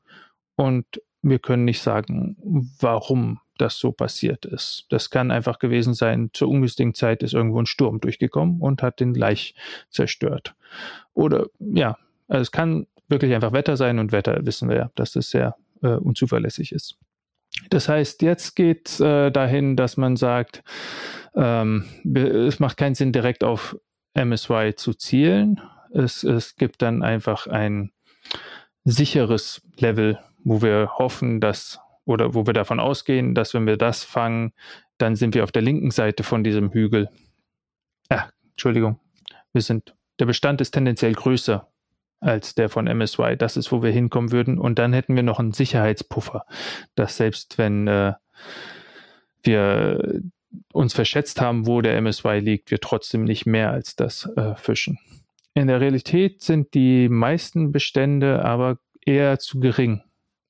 Und wir können nicht sagen, warum das so passiert ist. Das kann einfach gewesen sein, zur ungünstigen Zeit ist irgendwo ein Sturm durchgekommen und hat den Laich zerstört. Oder ja, also es kann wirklich einfach Wetter sein und Wetter wissen wir ja, dass das sehr äh, unzuverlässig ist. Das heißt, jetzt geht es äh, dahin, dass man sagt, ähm, es macht keinen Sinn, direkt auf MSY zu zielen. Es, es gibt dann einfach ein sicheres Level, wo wir hoffen, dass oder wo wir davon ausgehen, dass wenn wir das fangen, dann sind wir auf der linken Seite von diesem Hügel. Ja, Entschuldigung, wir sind, der Bestand ist tendenziell größer als der von MSY. Das ist, wo wir hinkommen würden. Und dann hätten wir noch einen Sicherheitspuffer, dass selbst wenn äh, wir uns verschätzt haben, wo der MSY liegt, wir trotzdem nicht mehr als das äh, fischen. In der Realität sind die meisten Bestände aber eher zu gering.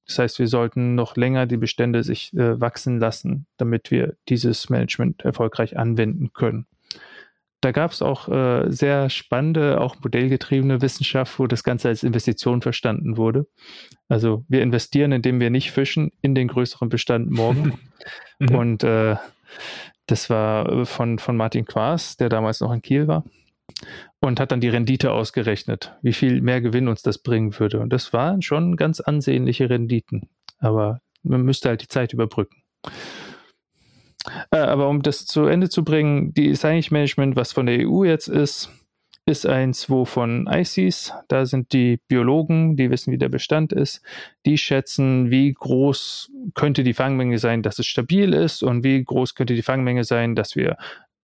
Das heißt, wir sollten noch länger die Bestände sich äh, wachsen lassen, damit wir dieses Management erfolgreich anwenden können da gab es auch äh, sehr spannende, auch modellgetriebene Wissenschaft, wo das Ganze als Investition verstanden wurde. Also wir investieren, indem wir nicht fischen, in den größeren Bestand morgen. mhm. Und äh, das war von, von Martin Quaas, der damals noch in Kiel war, und hat dann die Rendite ausgerechnet, wie viel mehr Gewinn uns das bringen würde. Und das waren schon ganz ansehnliche Renditen. Aber man müsste halt die Zeit überbrücken. Äh, aber um das zu Ende zu bringen, die Signage Management, was von der EU jetzt ist, ist eins, wo von ICES, da sind die Biologen, die wissen, wie der Bestand ist, die schätzen, wie groß könnte die Fangmenge sein, dass es stabil ist und wie groß könnte die Fangmenge sein, dass wir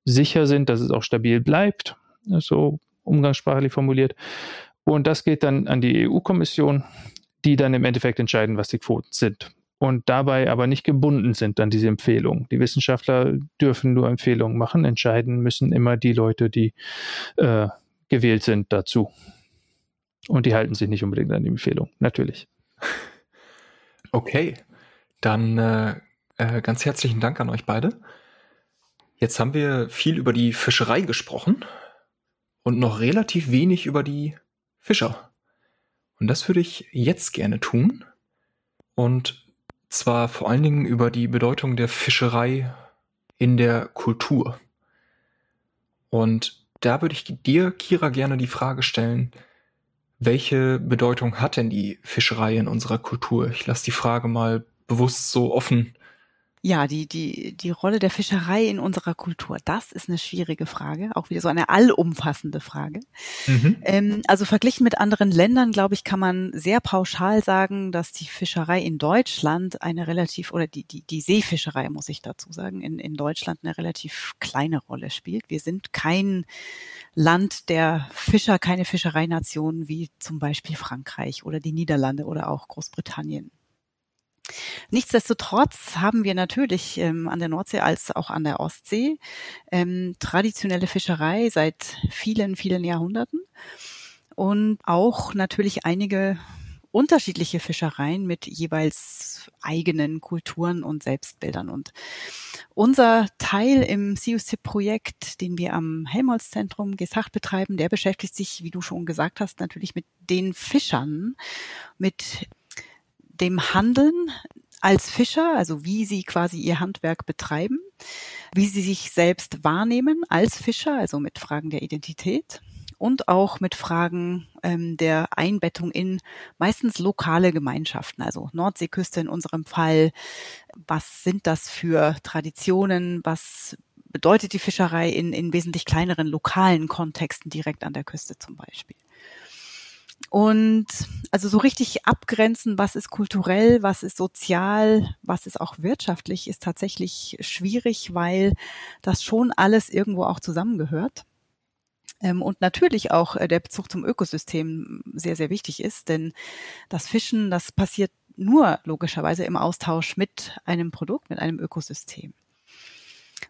sicher sind, dass es auch stabil bleibt, so umgangssprachlich formuliert. Und das geht dann an die EU-Kommission die dann im Endeffekt entscheiden, was die Quoten sind. Und dabei aber nicht gebunden sind an diese Empfehlungen. Die Wissenschaftler dürfen nur Empfehlungen machen, entscheiden müssen immer die Leute, die äh, gewählt sind dazu. Und die halten sich nicht unbedingt an die Empfehlung, natürlich. Okay, dann äh, äh, ganz herzlichen Dank an euch beide. Jetzt haben wir viel über die Fischerei gesprochen und noch relativ wenig über die Fischer. Und das würde ich jetzt gerne tun. Und zwar vor allen Dingen über die Bedeutung der Fischerei in der Kultur. Und da würde ich dir, Kira, gerne die Frage stellen, welche Bedeutung hat denn die Fischerei in unserer Kultur? Ich lasse die Frage mal bewusst so offen ja, die, die, die Rolle der Fischerei in unserer Kultur, das ist eine schwierige Frage, auch wieder so eine allumfassende Frage. Mhm. Ähm, also verglichen mit anderen Ländern, glaube ich, kann man sehr pauschal sagen, dass die Fischerei in Deutschland eine relativ, oder die, die, die Seefischerei, muss ich dazu sagen, in, in Deutschland eine relativ kleine Rolle spielt. Wir sind kein Land der Fischer, keine Fischereination wie zum Beispiel Frankreich oder die Niederlande oder auch Großbritannien. Nichtsdestotrotz haben wir natürlich ähm, an der Nordsee als auch an der Ostsee ähm, traditionelle Fischerei seit vielen, vielen Jahrhunderten und auch natürlich einige unterschiedliche Fischereien mit jeweils eigenen Kulturen und Selbstbildern. Und unser Teil im CUC-Projekt, den wir am Helmholtz-Zentrum Gesacht betreiben, der beschäftigt sich, wie du schon gesagt hast, natürlich mit den Fischern, mit dem Handeln als Fischer, also wie sie quasi ihr Handwerk betreiben, wie sie sich selbst wahrnehmen als Fischer, also mit Fragen der Identität und auch mit Fragen ähm, der Einbettung in meistens lokale Gemeinschaften, also Nordseeküste in unserem Fall. Was sind das für Traditionen? Was bedeutet die Fischerei in, in wesentlich kleineren lokalen Kontexten direkt an der Küste zum Beispiel? Und also so richtig abgrenzen, was ist kulturell, was ist sozial, was ist auch wirtschaftlich, ist tatsächlich schwierig, weil das schon alles irgendwo auch zusammengehört. Ähm, und natürlich auch äh, der Bezug zum Ökosystem sehr, sehr wichtig ist, denn das Fischen, das passiert nur logischerweise im Austausch mit einem Produkt, mit einem Ökosystem.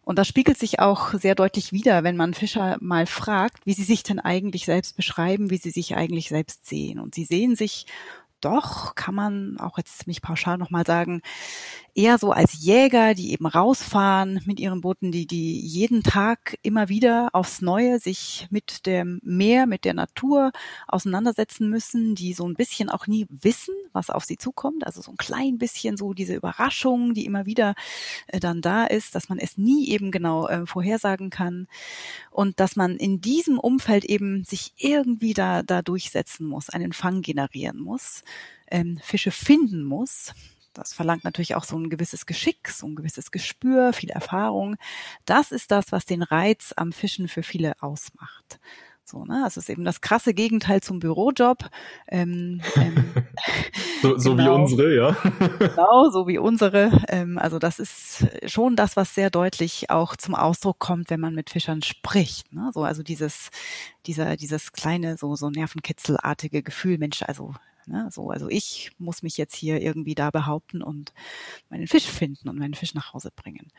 Und das spiegelt sich auch sehr deutlich wider, wenn man Fischer mal fragt, wie sie sich denn eigentlich selbst beschreiben, wie sie sich eigentlich selbst sehen. Und sie sehen sich doch, kann man auch jetzt mich pauschal nochmal sagen, eher so als Jäger, die eben rausfahren mit ihren Booten, die, die jeden Tag immer wieder aufs Neue sich mit dem Meer, mit der Natur auseinandersetzen müssen, die so ein bisschen auch nie wissen, was auf sie zukommt. Also so ein klein bisschen so diese Überraschung, die immer wieder äh, dann da ist, dass man es nie eben genau äh, vorhersagen kann und dass man in diesem Umfeld eben sich irgendwie da, da durchsetzen muss, einen Fang generieren muss, ähm, Fische finden muss das verlangt natürlich auch so ein gewisses Geschick, so ein gewisses Gespür, viel Erfahrung. Das ist das, was den Reiz am Fischen für viele ausmacht. So, ne? Das ist eben das krasse Gegenteil zum Bürojob. Ähm, ähm, so, so genau, wie unsere, ja. genau, so wie unsere. Ähm, also das ist schon das, was sehr deutlich auch zum Ausdruck kommt, wenn man mit Fischern spricht. Ne? So, also dieses, dieser, dieses kleine, so, so nervenkitzelartige Gefühl, Mensch, also Ne? So, also ich muss mich jetzt hier irgendwie da behaupten und meinen Fisch finden und meinen Fisch nach Hause bringen.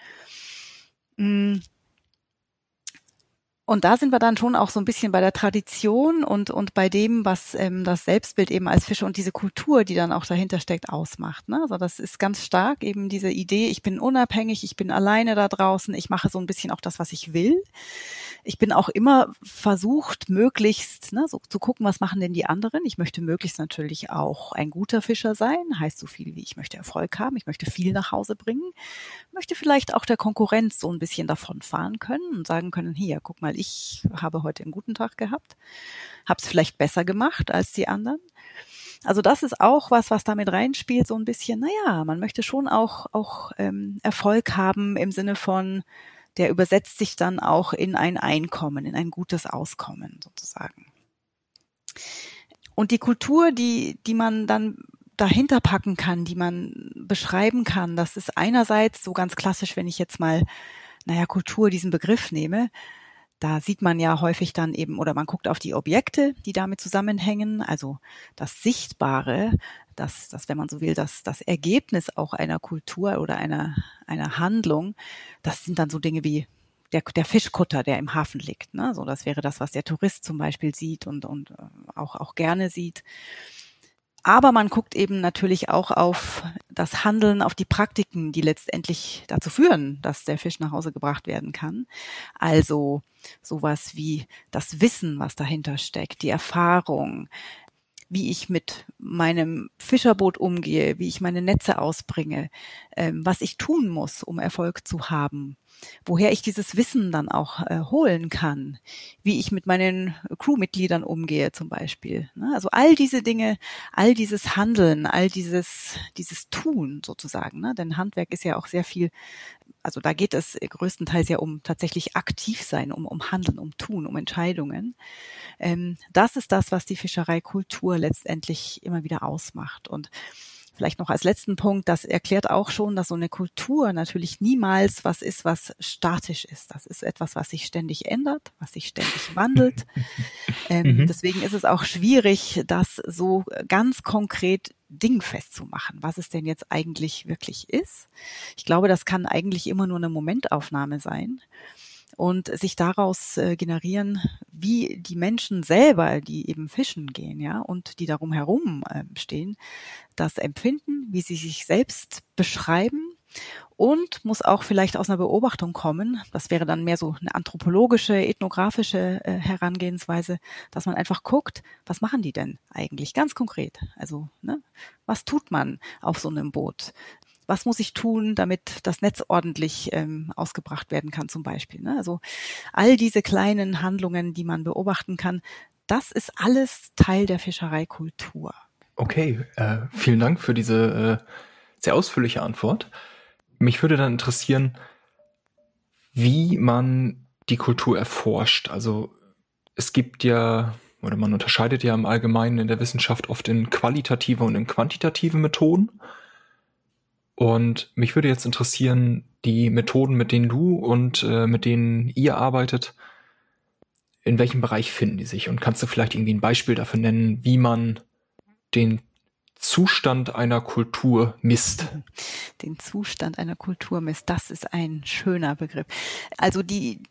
Mm. Und da sind wir dann schon auch so ein bisschen bei der Tradition und, und bei dem, was ähm, das Selbstbild eben als Fische und diese Kultur, die dann auch dahinter steckt, ausmacht. Ne? Also das ist ganz stark eben diese Idee, ich bin unabhängig, ich bin alleine da draußen, ich mache so ein bisschen auch das, was ich will ich bin auch immer versucht, möglichst ne, so zu gucken, was machen denn die anderen. Ich möchte möglichst natürlich auch ein guter Fischer sein, heißt so viel wie ich möchte Erfolg haben, ich möchte viel nach Hause bringen, möchte vielleicht auch der Konkurrenz so ein bisschen davon fahren können und sagen können, hier, guck mal, ich habe heute einen guten Tag gehabt, habe es vielleicht besser gemacht als die anderen. Also das ist auch was, was damit reinspielt, so ein bisschen, naja, man möchte schon auch, auch ähm, Erfolg haben im Sinne von, der übersetzt sich dann auch in ein Einkommen, in ein gutes Auskommen sozusagen. Und die Kultur, die, die man dann dahinter packen kann, die man beschreiben kann, das ist einerseits so ganz klassisch, wenn ich jetzt mal, naja, Kultur diesen Begriff nehme, da sieht man ja häufig dann eben, oder man guckt auf die Objekte, die damit zusammenhängen, also das Sichtbare, das, das wenn man so will, das, das Ergebnis auch einer Kultur oder einer, einer Handlung, das sind dann so Dinge wie der, der Fischkutter, der im Hafen liegt. Ne? So, das wäre das, was der Tourist zum Beispiel sieht und, und äh, auch, auch gerne sieht. Aber man guckt eben natürlich auch auf das Handeln, auf die Praktiken, die letztendlich dazu führen, dass der Fisch nach Hause gebracht werden kann. Also sowas wie das Wissen, was dahinter steckt, die Erfahrung, wie ich mit meinem Fischerboot umgehe, wie ich meine Netze ausbringe, ähm, was ich tun muss, um Erfolg zu haben woher ich dieses Wissen dann auch äh, holen kann, wie ich mit meinen Crewmitgliedern umgehe zum Beispiel. Ne? Also all diese Dinge, all dieses Handeln, all dieses, dieses Tun sozusagen. Ne? Denn Handwerk ist ja auch sehr viel, also da geht es größtenteils ja um tatsächlich aktiv sein, um, um Handeln, um Tun, um Entscheidungen. Ähm, das ist das, was die Fischereikultur letztendlich immer wieder ausmacht. Und Vielleicht noch als letzten Punkt, das erklärt auch schon, dass so eine Kultur natürlich niemals was ist, was statisch ist. Das ist etwas, was sich ständig ändert, was sich ständig wandelt. ähm, mhm. Deswegen ist es auch schwierig, das so ganz konkret dingfest zu machen, was es denn jetzt eigentlich wirklich ist. Ich glaube, das kann eigentlich immer nur eine Momentaufnahme sein und sich daraus äh, generieren, wie die Menschen selber, die eben fischen gehen, ja, und die darum herum äh, stehen, das empfinden, wie sie sich selbst beschreiben und muss auch vielleicht aus einer Beobachtung kommen. Das wäre dann mehr so eine anthropologische, ethnografische äh, Herangehensweise, dass man einfach guckt, was machen die denn eigentlich ganz konkret? Also, ne, was tut man auf so einem Boot? Was muss ich tun, damit das Netz ordentlich ähm, ausgebracht werden kann zum Beispiel. Ne? Also all diese kleinen Handlungen, die man beobachten kann, das ist alles Teil der Fischereikultur. Okay, äh, vielen Dank für diese äh, sehr ausführliche Antwort. Mich würde dann interessieren, wie man die Kultur erforscht. Also es gibt ja, oder man unterscheidet ja im Allgemeinen in der Wissenschaft oft in qualitative und in quantitative Methoden. Und mich würde jetzt interessieren, die Methoden, mit denen du und äh, mit denen ihr arbeitet, in welchem Bereich finden die sich? Und kannst du vielleicht irgendwie ein Beispiel dafür nennen, wie man den Zustand einer Kultur misst? Den Zustand einer Kultur misst, das ist ein schöner Begriff. Also die,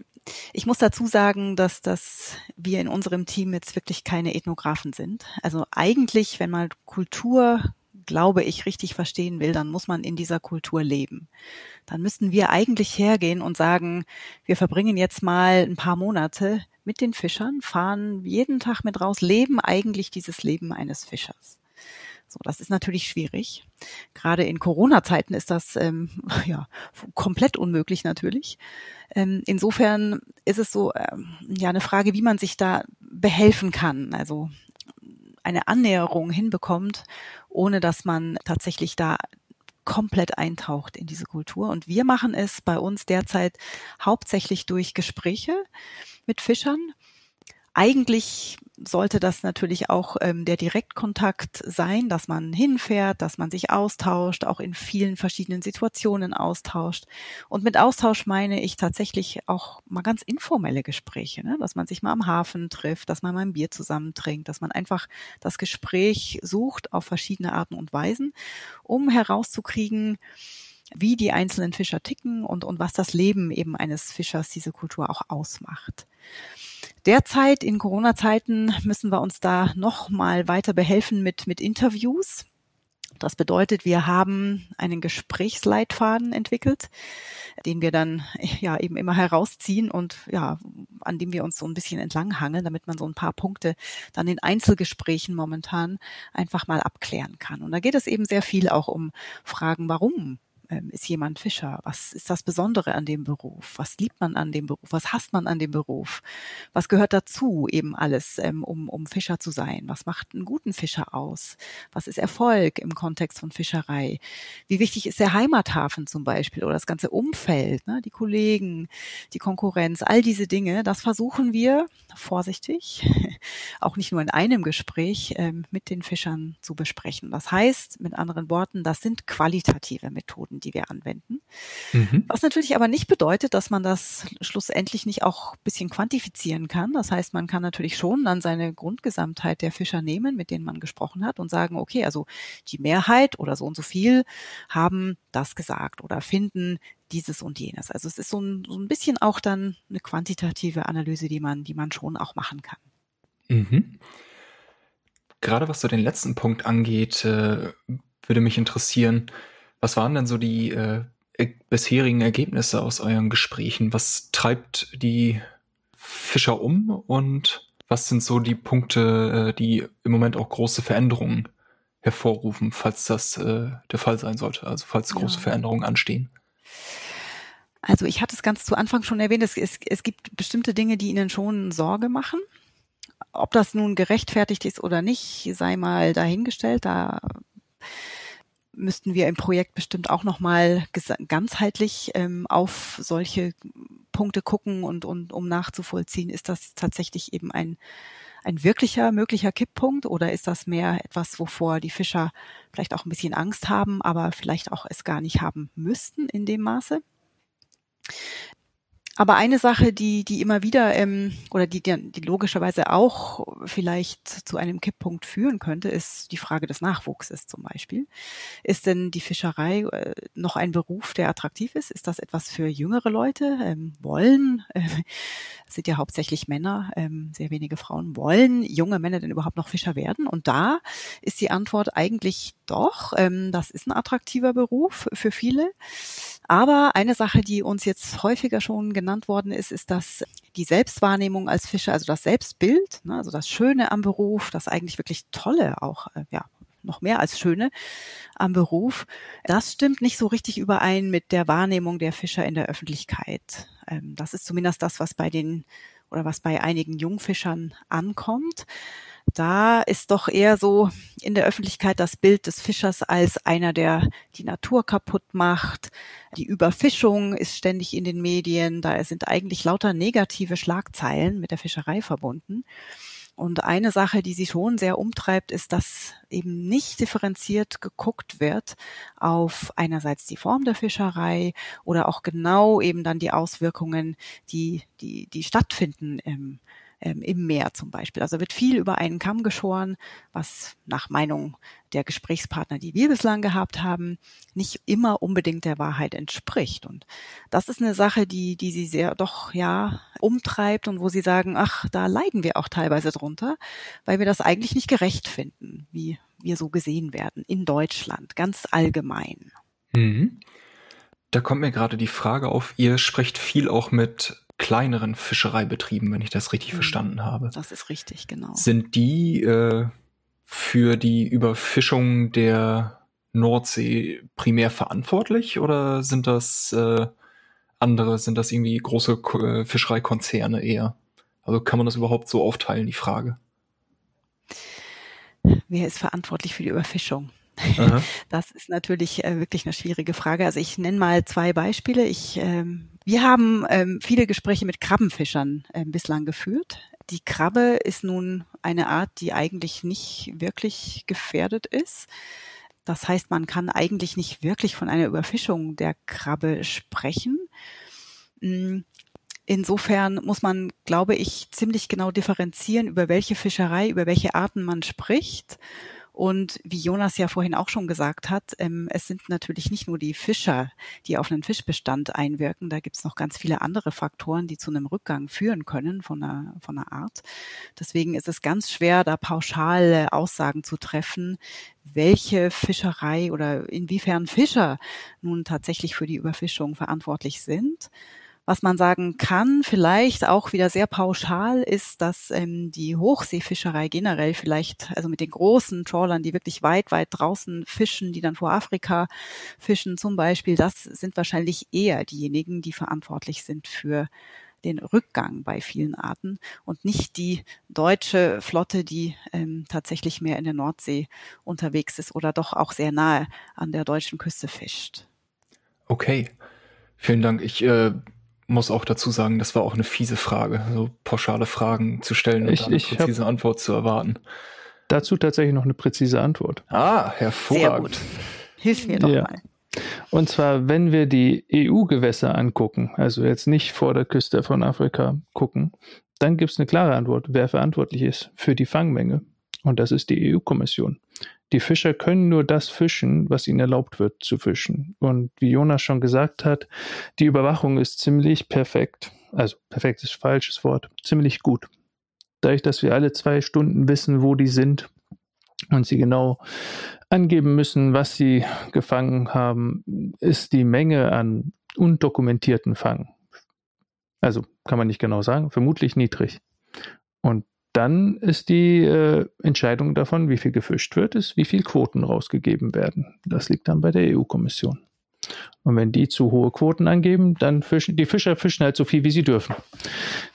ich muss dazu sagen, dass das wir in unserem Team jetzt wirklich keine Ethnografen sind. Also eigentlich, wenn man Kultur glaube ich, richtig verstehen will, dann muss man in dieser Kultur leben. Dann müssten wir eigentlich hergehen und sagen, wir verbringen jetzt mal ein paar Monate mit den Fischern, fahren jeden Tag mit raus, leben eigentlich dieses Leben eines Fischers. So, das ist natürlich schwierig. Gerade in Corona-Zeiten ist das ähm, ja komplett unmöglich natürlich. Ähm, insofern ist es so ähm, ja eine Frage, wie man sich da behelfen kann. Also eine Annäherung hinbekommt, ohne dass man tatsächlich da komplett eintaucht in diese Kultur. Und wir machen es bei uns derzeit hauptsächlich durch Gespräche mit Fischern. Eigentlich sollte das natürlich auch ähm, der Direktkontakt sein, dass man hinfährt, dass man sich austauscht, auch in vielen verschiedenen Situationen austauscht. Und mit Austausch meine ich tatsächlich auch mal ganz informelle Gespräche, ne? dass man sich mal am Hafen trifft, dass man mal ein Bier zusammen trinkt, dass man einfach das Gespräch sucht auf verschiedene Arten und Weisen, um herauszukriegen, wie die einzelnen Fischer ticken und, und was das Leben eben eines Fischers, diese Kultur auch ausmacht. Derzeit in Corona-Zeiten müssen wir uns da noch mal weiter behelfen mit, mit Interviews. Das bedeutet, wir haben einen Gesprächsleitfaden entwickelt, den wir dann ja eben immer herausziehen und ja, an dem wir uns so ein bisschen entlanghangeln, damit man so ein paar Punkte dann in Einzelgesprächen momentan einfach mal abklären kann. Und da geht es eben sehr viel auch um Fragen, warum ist jemand Fischer? Was ist das Besondere an dem Beruf? Was liebt man an dem Beruf? Was hasst man an dem Beruf? Was gehört dazu, eben alles, ähm, um, um Fischer zu sein? Was macht einen guten Fischer aus? Was ist Erfolg im Kontext von Fischerei? Wie wichtig ist der Heimathafen zum Beispiel oder das ganze Umfeld, ne? die Kollegen, die Konkurrenz, all diese Dinge, das versuchen wir vorsichtig, auch nicht nur in einem Gespräch ähm, mit den Fischern zu besprechen. Das heißt, mit anderen Worten, das sind qualitative Methoden Methoden, die wir anwenden. Mhm. Was natürlich aber nicht bedeutet, dass man das schlussendlich nicht auch ein bisschen quantifizieren kann. Das heißt, man kann natürlich schon dann seine Grundgesamtheit der Fischer nehmen, mit denen man gesprochen hat und sagen, okay, also die Mehrheit oder so und so viel haben das gesagt oder finden dieses und jenes. Also es ist so ein, so ein bisschen auch dann eine quantitative Analyse, die man, die man schon auch machen kann. Mhm. Gerade was so den letzten Punkt angeht, äh, würde mich interessieren, was waren denn so die äh, bisherigen Ergebnisse aus euren Gesprächen? Was treibt die Fischer um und was sind so die Punkte, äh, die im Moment auch große Veränderungen hervorrufen, falls das äh, der Fall sein sollte, also falls große ja. Veränderungen anstehen? Also ich hatte es ganz zu Anfang schon erwähnt, es, es, es gibt bestimmte Dinge, die Ihnen schon Sorge machen. Ob das nun gerechtfertigt ist oder nicht, sei mal dahingestellt. Da müssten wir im Projekt bestimmt auch nochmal ganzheitlich ähm, auf solche Punkte gucken und, und um nachzuvollziehen, ist das tatsächlich eben ein, ein wirklicher möglicher Kipppunkt oder ist das mehr etwas, wovor die Fischer vielleicht auch ein bisschen Angst haben, aber vielleicht auch es gar nicht haben müssten in dem Maße? Aber eine Sache, die, die immer wieder ähm, oder die, die logischerweise auch vielleicht zu einem Kipppunkt führen könnte, ist die Frage des Nachwuchses zum Beispiel. Ist denn die Fischerei äh, noch ein Beruf, der attraktiv ist? Ist das etwas für jüngere Leute? Ähm, wollen, äh, sind ja hauptsächlich Männer, ähm, sehr wenige Frauen, wollen junge Männer denn überhaupt noch Fischer werden? Und da ist die Antwort eigentlich doch, ähm, das ist ein attraktiver Beruf für viele. Aber eine Sache, die uns jetzt häufiger schon genannt worden ist, ist, dass die Selbstwahrnehmung als Fischer, also das Selbstbild, ne, also das Schöne am Beruf, das eigentlich wirklich Tolle auch, äh, ja, noch mehr als Schöne am Beruf, das stimmt nicht so richtig überein mit der Wahrnehmung der Fischer in der Öffentlichkeit. Ähm, das ist zumindest das, was bei den oder was bei einigen Jungfischern ankommt da ist doch eher so in der Öffentlichkeit das Bild des Fischers als einer, der die Natur kaputt macht. Die Überfischung ist ständig in den Medien. Da sind eigentlich lauter negative Schlagzeilen mit der Fischerei verbunden. Und eine Sache, die sie schon sehr umtreibt, ist, dass eben nicht differenziert geguckt wird auf einerseits die Form der Fischerei oder auch genau eben dann die Auswirkungen, die, die, die stattfinden im ähm, im Meer zum Beispiel. Also wird viel über einen Kamm geschoren, was nach Meinung der Gesprächspartner, die wir bislang gehabt haben, nicht immer unbedingt der Wahrheit entspricht. Und das ist eine Sache, die, die sie sehr doch ja umtreibt und wo sie sagen, ach, da leiden wir auch teilweise drunter, weil wir das eigentlich nicht gerecht finden, wie wir so gesehen werden in Deutschland, ganz allgemein. Mhm. Da kommt mir gerade die Frage auf, ihr sprecht viel auch mit kleineren Fischereibetrieben, wenn ich das richtig mhm. verstanden habe. Das ist richtig, genau. Sind die äh, für die Überfischung der Nordsee primär verantwortlich oder sind das äh, andere, sind das irgendwie große äh, Fischereikonzerne eher? Also kann man das überhaupt so aufteilen, die Frage? Wer ist verantwortlich für die Überfischung? Das ist natürlich äh, wirklich eine schwierige Frage. Also ich nenne mal zwei Beispiele. Ich, ähm, wir haben ähm, viele Gespräche mit Krabbenfischern äh, bislang geführt. Die Krabbe ist nun eine Art, die eigentlich nicht wirklich gefährdet ist. Das heißt, man kann eigentlich nicht wirklich von einer Überfischung der Krabbe sprechen. Mm, insofern muss man, glaube ich, ziemlich genau differenzieren, über welche Fischerei, über welche Arten man spricht. Und wie Jonas ja vorhin auch schon gesagt hat, ähm, es sind natürlich nicht nur die Fischer, die auf einen Fischbestand einwirken. Da gibt es noch ganz viele andere Faktoren, die zu einem Rückgang führen können von einer, von einer Art. Deswegen ist es ganz schwer, da pauschale Aussagen zu treffen, welche Fischerei oder inwiefern Fischer nun tatsächlich für die Überfischung verantwortlich sind. Was man sagen kann, vielleicht auch wieder sehr pauschal, ist, dass ähm, die Hochseefischerei generell vielleicht, also mit den großen Trawlern, die wirklich weit, weit draußen fischen, die dann vor Afrika fischen zum Beispiel, das sind wahrscheinlich eher diejenigen, die verantwortlich sind für den Rückgang bei vielen Arten und nicht die deutsche Flotte, die ähm, tatsächlich mehr in der Nordsee unterwegs ist oder doch auch sehr nahe an der deutschen Küste fischt. Okay, vielen Dank. Ich äh, muss auch dazu sagen, das war auch eine fiese Frage, so pauschale Fragen zu stellen und ich, eine präzise Antwort zu erwarten. Dazu tatsächlich noch eine präzise Antwort. Ah, hervorragend. Sehr gut. Hilf mir doch ja. mal. Und zwar, wenn wir die EU-Gewässer angucken, also jetzt nicht vor der Küste von Afrika gucken, dann gibt es eine klare Antwort, wer verantwortlich ist für die Fangmenge. Und das ist die EU-Kommission. Die Fischer können nur das fischen, was ihnen erlaubt wird zu fischen. Und wie Jonas schon gesagt hat, die Überwachung ist ziemlich perfekt. Also perfekt ist falsches Wort. Ziemlich gut. Dadurch, dass wir alle zwei Stunden wissen, wo die sind und sie genau angeben müssen, was sie gefangen haben, ist die Menge an undokumentierten Fang. Also kann man nicht genau sagen, vermutlich niedrig. Und dann ist die äh, Entscheidung davon, wie viel gefischt wird, ist, wie viel Quoten rausgegeben werden. Das liegt dann bei der EU-Kommission. Und wenn die zu hohe Quoten angeben, dann fischen die Fischer fischen halt so viel, wie sie dürfen.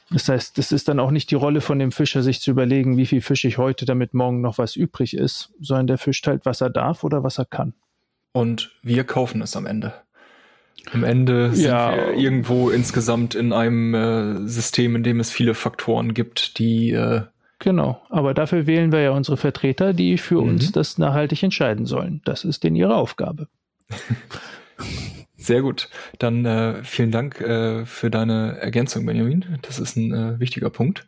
Das heißt, das ist dann auch nicht die Rolle von dem Fischer, sich zu überlegen, wie viel fische ich heute, damit morgen noch was übrig ist, sondern der fischt halt, was er darf oder was er kann. Und wir kaufen es am Ende. Am Ende sind ja. wir irgendwo insgesamt in einem äh, System, in dem es viele Faktoren gibt, die. Äh genau, aber dafür wählen wir ja unsere Vertreter, die für mhm. uns das nachhaltig entscheiden sollen. Das ist denn ihre Aufgabe. Sehr gut. Dann äh, vielen Dank äh, für deine Ergänzung, Benjamin. Das ist ein äh, wichtiger Punkt.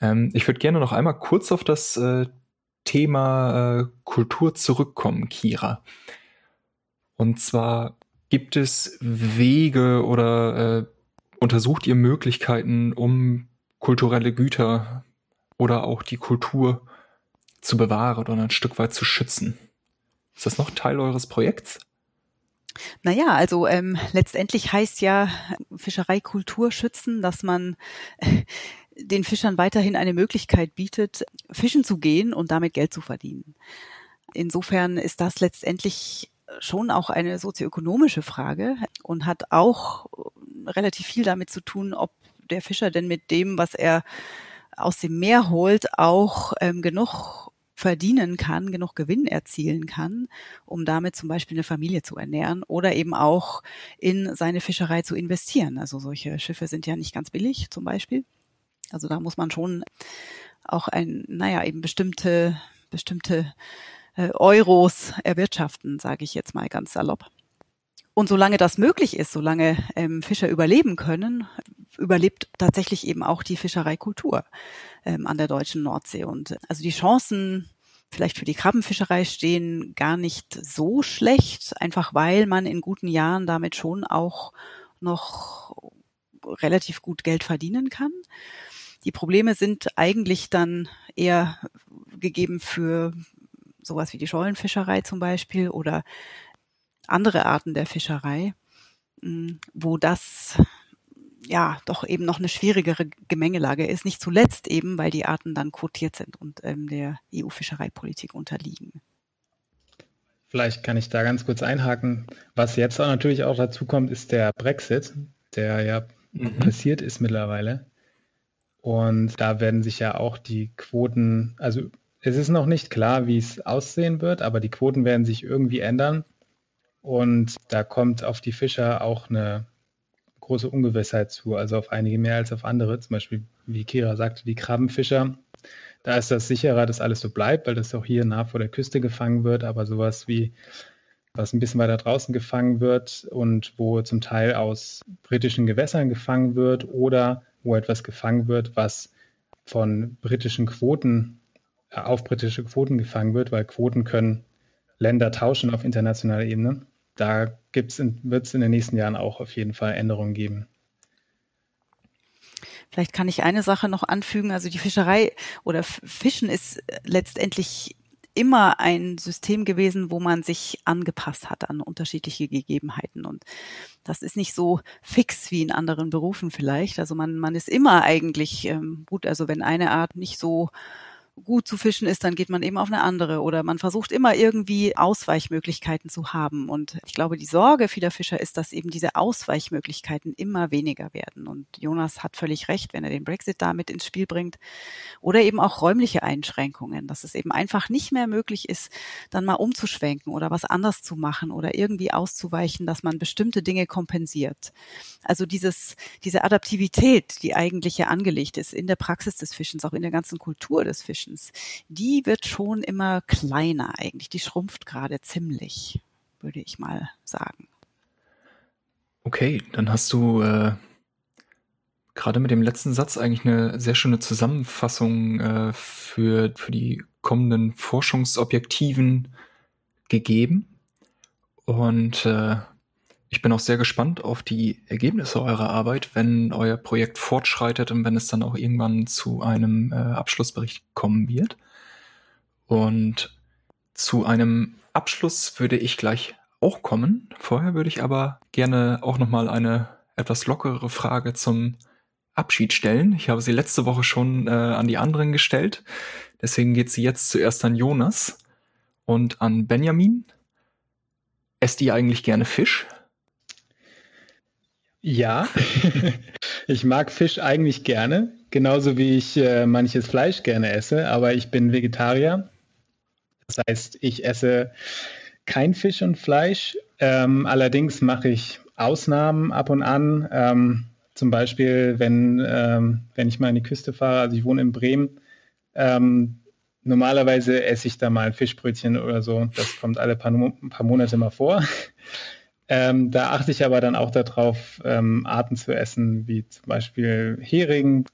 Ähm, ich würde gerne noch einmal kurz auf das äh, Thema Kultur zurückkommen, Kira. Und zwar Gibt es Wege oder äh, untersucht ihr Möglichkeiten, um kulturelle Güter oder auch die Kultur zu bewahren oder ein Stück weit zu schützen? Ist das noch Teil eures Projekts? Naja, also ähm, letztendlich heißt ja Fischereikultur schützen, dass man äh, den Fischern weiterhin eine Möglichkeit bietet, fischen zu gehen und damit Geld zu verdienen. Insofern ist das letztendlich schon auch eine sozioökonomische Frage und hat auch relativ viel damit zu tun, ob der Fischer denn mit dem, was er aus dem Meer holt, auch ähm, genug verdienen kann, genug Gewinn erzielen kann, um damit zum Beispiel eine Familie zu ernähren oder eben auch in seine Fischerei zu investieren. Also solche Schiffe sind ja nicht ganz billig zum Beispiel. Also da muss man schon auch ein, naja, eben bestimmte, bestimmte äh, Euros erwirtschaften, sage ich jetzt mal ganz salopp. Und solange das möglich ist, solange ähm, Fischer überleben können, überlebt tatsächlich eben auch die Fischereikultur ähm, an der deutschen Nordsee. Und äh, also die Chancen vielleicht für die Krabbenfischerei stehen gar nicht so schlecht, einfach weil man in guten Jahren damit schon auch noch relativ gut Geld verdienen kann. Die Probleme sind eigentlich dann eher gegeben für sowas wie die Schollenfischerei zum Beispiel oder andere Arten der Fischerei, hm, wo das ja doch eben noch eine schwierigere Gemengelage ist. Nicht zuletzt eben, weil die Arten dann quotiert sind und ähm, der EU-Fischereipolitik unterliegen. Vielleicht kann ich da ganz kurz einhaken. Was jetzt auch natürlich auch dazu kommt, ist der Brexit, der ja mhm. passiert ist mittlerweile. Und da werden sich ja auch die Quoten, also es ist noch nicht klar, wie es aussehen wird, aber die Quoten werden sich irgendwie ändern. Und da kommt auf die Fischer auch eine große Ungewissheit zu, also auf einige mehr als auf andere. Zum Beispiel, wie Kira sagte, die Krabbenfischer. Da ist das sicherer, dass alles so bleibt, weil das auch hier nah vor der Küste gefangen wird. Aber sowas wie, was ein bisschen weiter draußen gefangen wird und wo zum Teil aus britischen Gewässern gefangen wird oder wo etwas gefangen wird, was von britischen Quoten auf britische Quoten gefangen wird, weil Quoten können Länder tauschen auf internationaler Ebene. Da wird es in den nächsten Jahren auch auf jeden Fall Änderungen geben. Vielleicht kann ich eine Sache noch anfügen. Also die Fischerei oder Fischen ist letztendlich immer ein System gewesen, wo man sich angepasst hat an unterschiedliche Gegebenheiten. Und das ist nicht so fix wie in anderen Berufen vielleicht. Also man, man ist immer eigentlich ähm, gut. Also wenn eine Art nicht so gut zu fischen ist, dann geht man eben auf eine andere oder man versucht immer irgendwie Ausweichmöglichkeiten zu haben. Und ich glaube, die Sorge vieler Fischer ist, dass eben diese Ausweichmöglichkeiten immer weniger werden. Und Jonas hat völlig recht, wenn er den Brexit damit ins Spiel bringt. Oder eben auch räumliche Einschränkungen, dass es eben einfach nicht mehr möglich ist, dann mal umzuschwenken oder was anders zu machen oder irgendwie auszuweichen, dass man bestimmte Dinge kompensiert. Also dieses, diese Adaptivität, die eigentlich ja angelegt ist in der Praxis des Fischens, auch in der ganzen Kultur des Fischens, die wird schon immer kleiner eigentlich. Die schrumpft gerade ziemlich. würde ich mal sagen. Okay, dann hast du äh, gerade mit dem letzten Satz eigentlich eine sehr schöne Zusammenfassung äh, für, für die kommenden Forschungsobjektiven gegeben. Und äh, ich bin auch sehr gespannt auf die Ergebnisse eurer Arbeit, wenn euer Projekt fortschreitet und wenn es dann auch irgendwann zu einem äh, Abschlussbericht kommen wird. Und zu einem Abschluss würde ich gleich auch kommen. Vorher würde ich aber gerne auch noch mal eine etwas lockerere Frage zum Abschied stellen. Ich habe sie letzte Woche schon äh, an die anderen gestellt. Deswegen geht sie jetzt zuerst an Jonas und an Benjamin. Esst ihr eigentlich gerne Fisch? Ja, ich mag Fisch eigentlich gerne, genauso wie ich äh, manches Fleisch gerne esse, aber ich bin Vegetarier. Das heißt, ich esse kein Fisch und Fleisch. Ähm, allerdings mache ich Ausnahmen ab und an. Ähm, zum Beispiel, wenn, ähm, wenn ich mal an die Küste fahre, also ich wohne in Bremen, ähm, normalerweise esse ich da mal ein Fischbrötchen oder so. Das kommt alle paar, paar Monate mal vor. Ähm, da achte ich aber dann auch darauf, ähm, Arten zu essen, wie zum Beispiel Hering.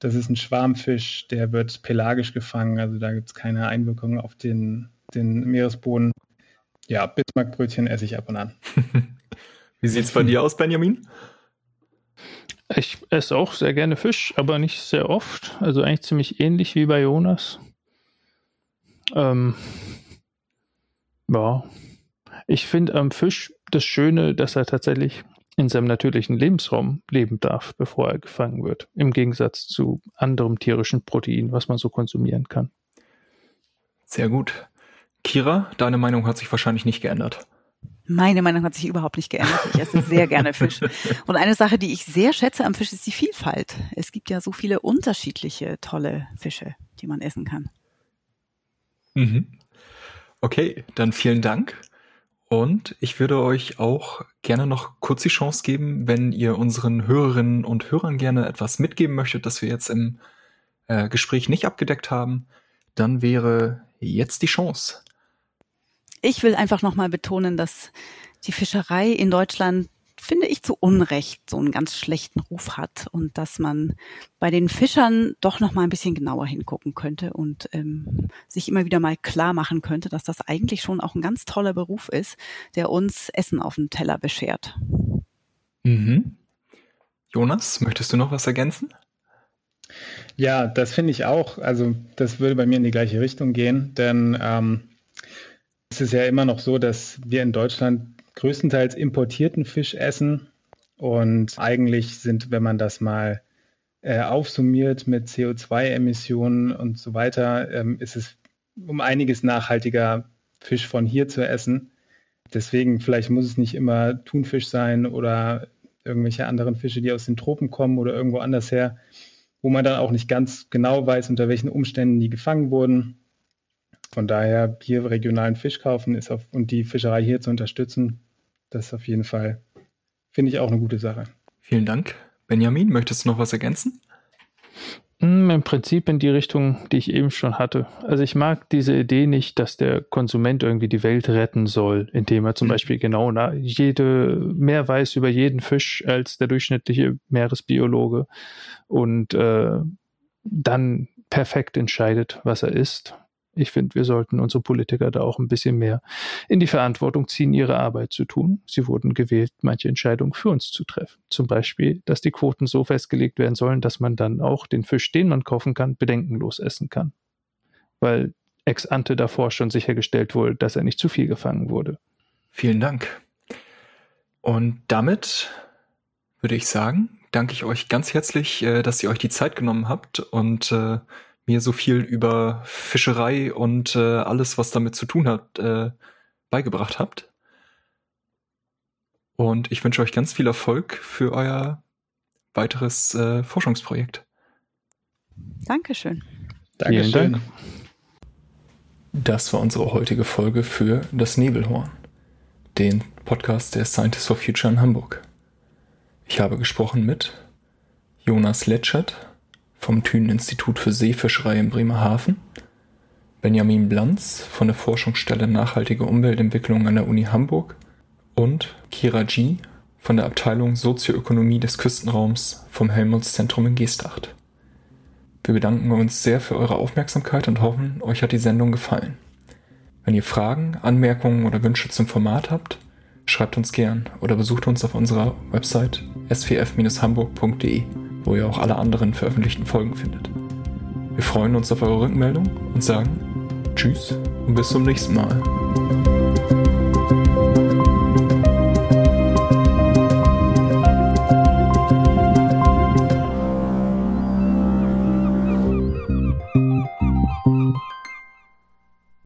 Das ist ein Schwarmfisch, der wird pelagisch gefangen, also da gibt es keine Einwirkung auf den, den Meeresboden. Ja, Bismarckbrötchen esse ich ab und an. Wie sieht es bei dir aus, Benjamin? Ich esse auch sehr gerne Fisch, aber nicht sehr oft. Also eigentlich ziemlich ähnlich wie bei Jonas. Ähm, ja. Ich finde am Fisch das Schöne, dass er tatsächlich in seinem natürlichen Lebensraum leben darf, bevor er gefangen wird. Im Gegensatz zu anderem tierischen Protein, was man so konsumieren kann. Sehr gut. Kira, deine Meinung hat sich wahrscheinlich nicht geändert. Meine Meinung hat sich überhaupt nicht geändert. Ich esse sehr gerne Fisch. Und eine Sache, die ich sehr schätze am Fisch, ist die Vielfalt. Es gibt ja so viele unterschiedliche tolle Fische, die man essen kann. Mhm. Okay, dann vielen Dank. Und ich würde euch auch gerne noch kurz die Chance geben, wenn ihr unseren Hörerinnen und Hörern gerne etwas mitgeben möchtet, das wir jetzt im äh, Gespräch nicht abgedeckt haben, dann wäre jetzt die Chance. Ich will einfach nochmal betonen, dass die Fischerei in Deutschland finde ich, zu Unrecht so einen ganz schlechten Ruf hat und dass man bei den Fischern doch noch mal ein bisschen genauer hingucken könnte und ähm, sich immer wieder mal klar machen könnte, dass das eigentlich schon auch ein ganz toller Beruf ist, der uns Essen auf dem Teller beschert. Mhm. Jonas, möchtest du noch was ergänzen? Ja, das finde ich auch. Also das würde bei mir in die gleiche Richtung gehen, denn ähm, es ist ja immer noch so, dass wir in Deutschland größtenteils importierten Fisch essen. Und eigentlich sind, wenn man das mal äh, aufsummiert mit CO2-Emissionen und so weiter, ähm, ist es um einiges nachhaltiger, Fisch von hier zu essen. Deswegen, vielleicht muss es nicht immer Thunfisch sein oder irgendwelche anderen Fische, die aus den Tropen kommen oder irgendwo anders her, wo man dann auch nicht ganz genau weiß, unter welchen Umständen die gefangen wurden. Von daher hier regionalen Fisch kaufen ist auf, und die Fischerei hier zu unterstützen, das ist auf jeden Fall, finde ich auch eine gute Sache. Vielen Dank. Benjamin, möchtest du noch was ergänzen? Hm, Im Prinzip in die Richtung, die ich eben schon hatte. Also ich mag diese Idee nicht, dass der Konsument irgendwie die Welt retten soll, indem er zum mhm. Beispiel genau jede, mehr weiß über jeden Fisch als der durchschnittliche Meeresbiologe und äh, dann perfekt entscheidet, was er isst ich finde, wir sollten unsere Politiker da auch ein bisschen mehr in die Verantwortung ziehen, ihre Arbeit zu tun. Sie wurden gewählt, manche Entscheidungen für uns zu treffen. Zum Beispiel, dass die Quoten so festgelegt werden sollen, dass man dann auch den Fisch, den man kaufen kann, bedenkenlos essen kann. Weil ex ante davor schon sichergestellt wurde, dass er nicht zu viel gefangen wurde. Vielen Dank. Und damit würde ich sagen, danke ich euch ganz herzlich, äh, dass ihr euch die Zeit genommen habt und äh, mir so viel über Fischerei und äh, alles, was damit zu tun hat, äh, beigebracht habt. Und ich wünsche euch ganz viel Erfolg für euer weiteres äh, Forschungsprojekt. Dankeschön. Dankeschön. Vielen Dank. Das war unsere heutige Folge für das Nebelhorn, den Podcast der Scientists for Future in Hamburg. Ich habe gesprochen mit Jonas Letschert vom Thünen Institut für Seefischerei in Bremerhaven, Benjamin Blanz von der Forschungsstelle Nachhaltige Umweltentwicklung an der Uni Hamburg und Kira G. von der Abteilung Sozioökonomie des Küstenraums vom Helmholtz-Zentrum in Geestacht. Wir bedanken uns sehr für eure Aufmerksamkeit und hoffen, euch hat die Sendung gefallen. Wenn ihr Fragen, Anmerkungen oder Wünsche zum Format habt, schreibt uns gern oder besucht uns auf unserer Website svf-hamburg.de, wo ihr auch alle anderen veröffentlichten Folgen findet. Wir freuen uns auf eure Rückmeldung und sagen Tschüss und bis zum nächsten Mal.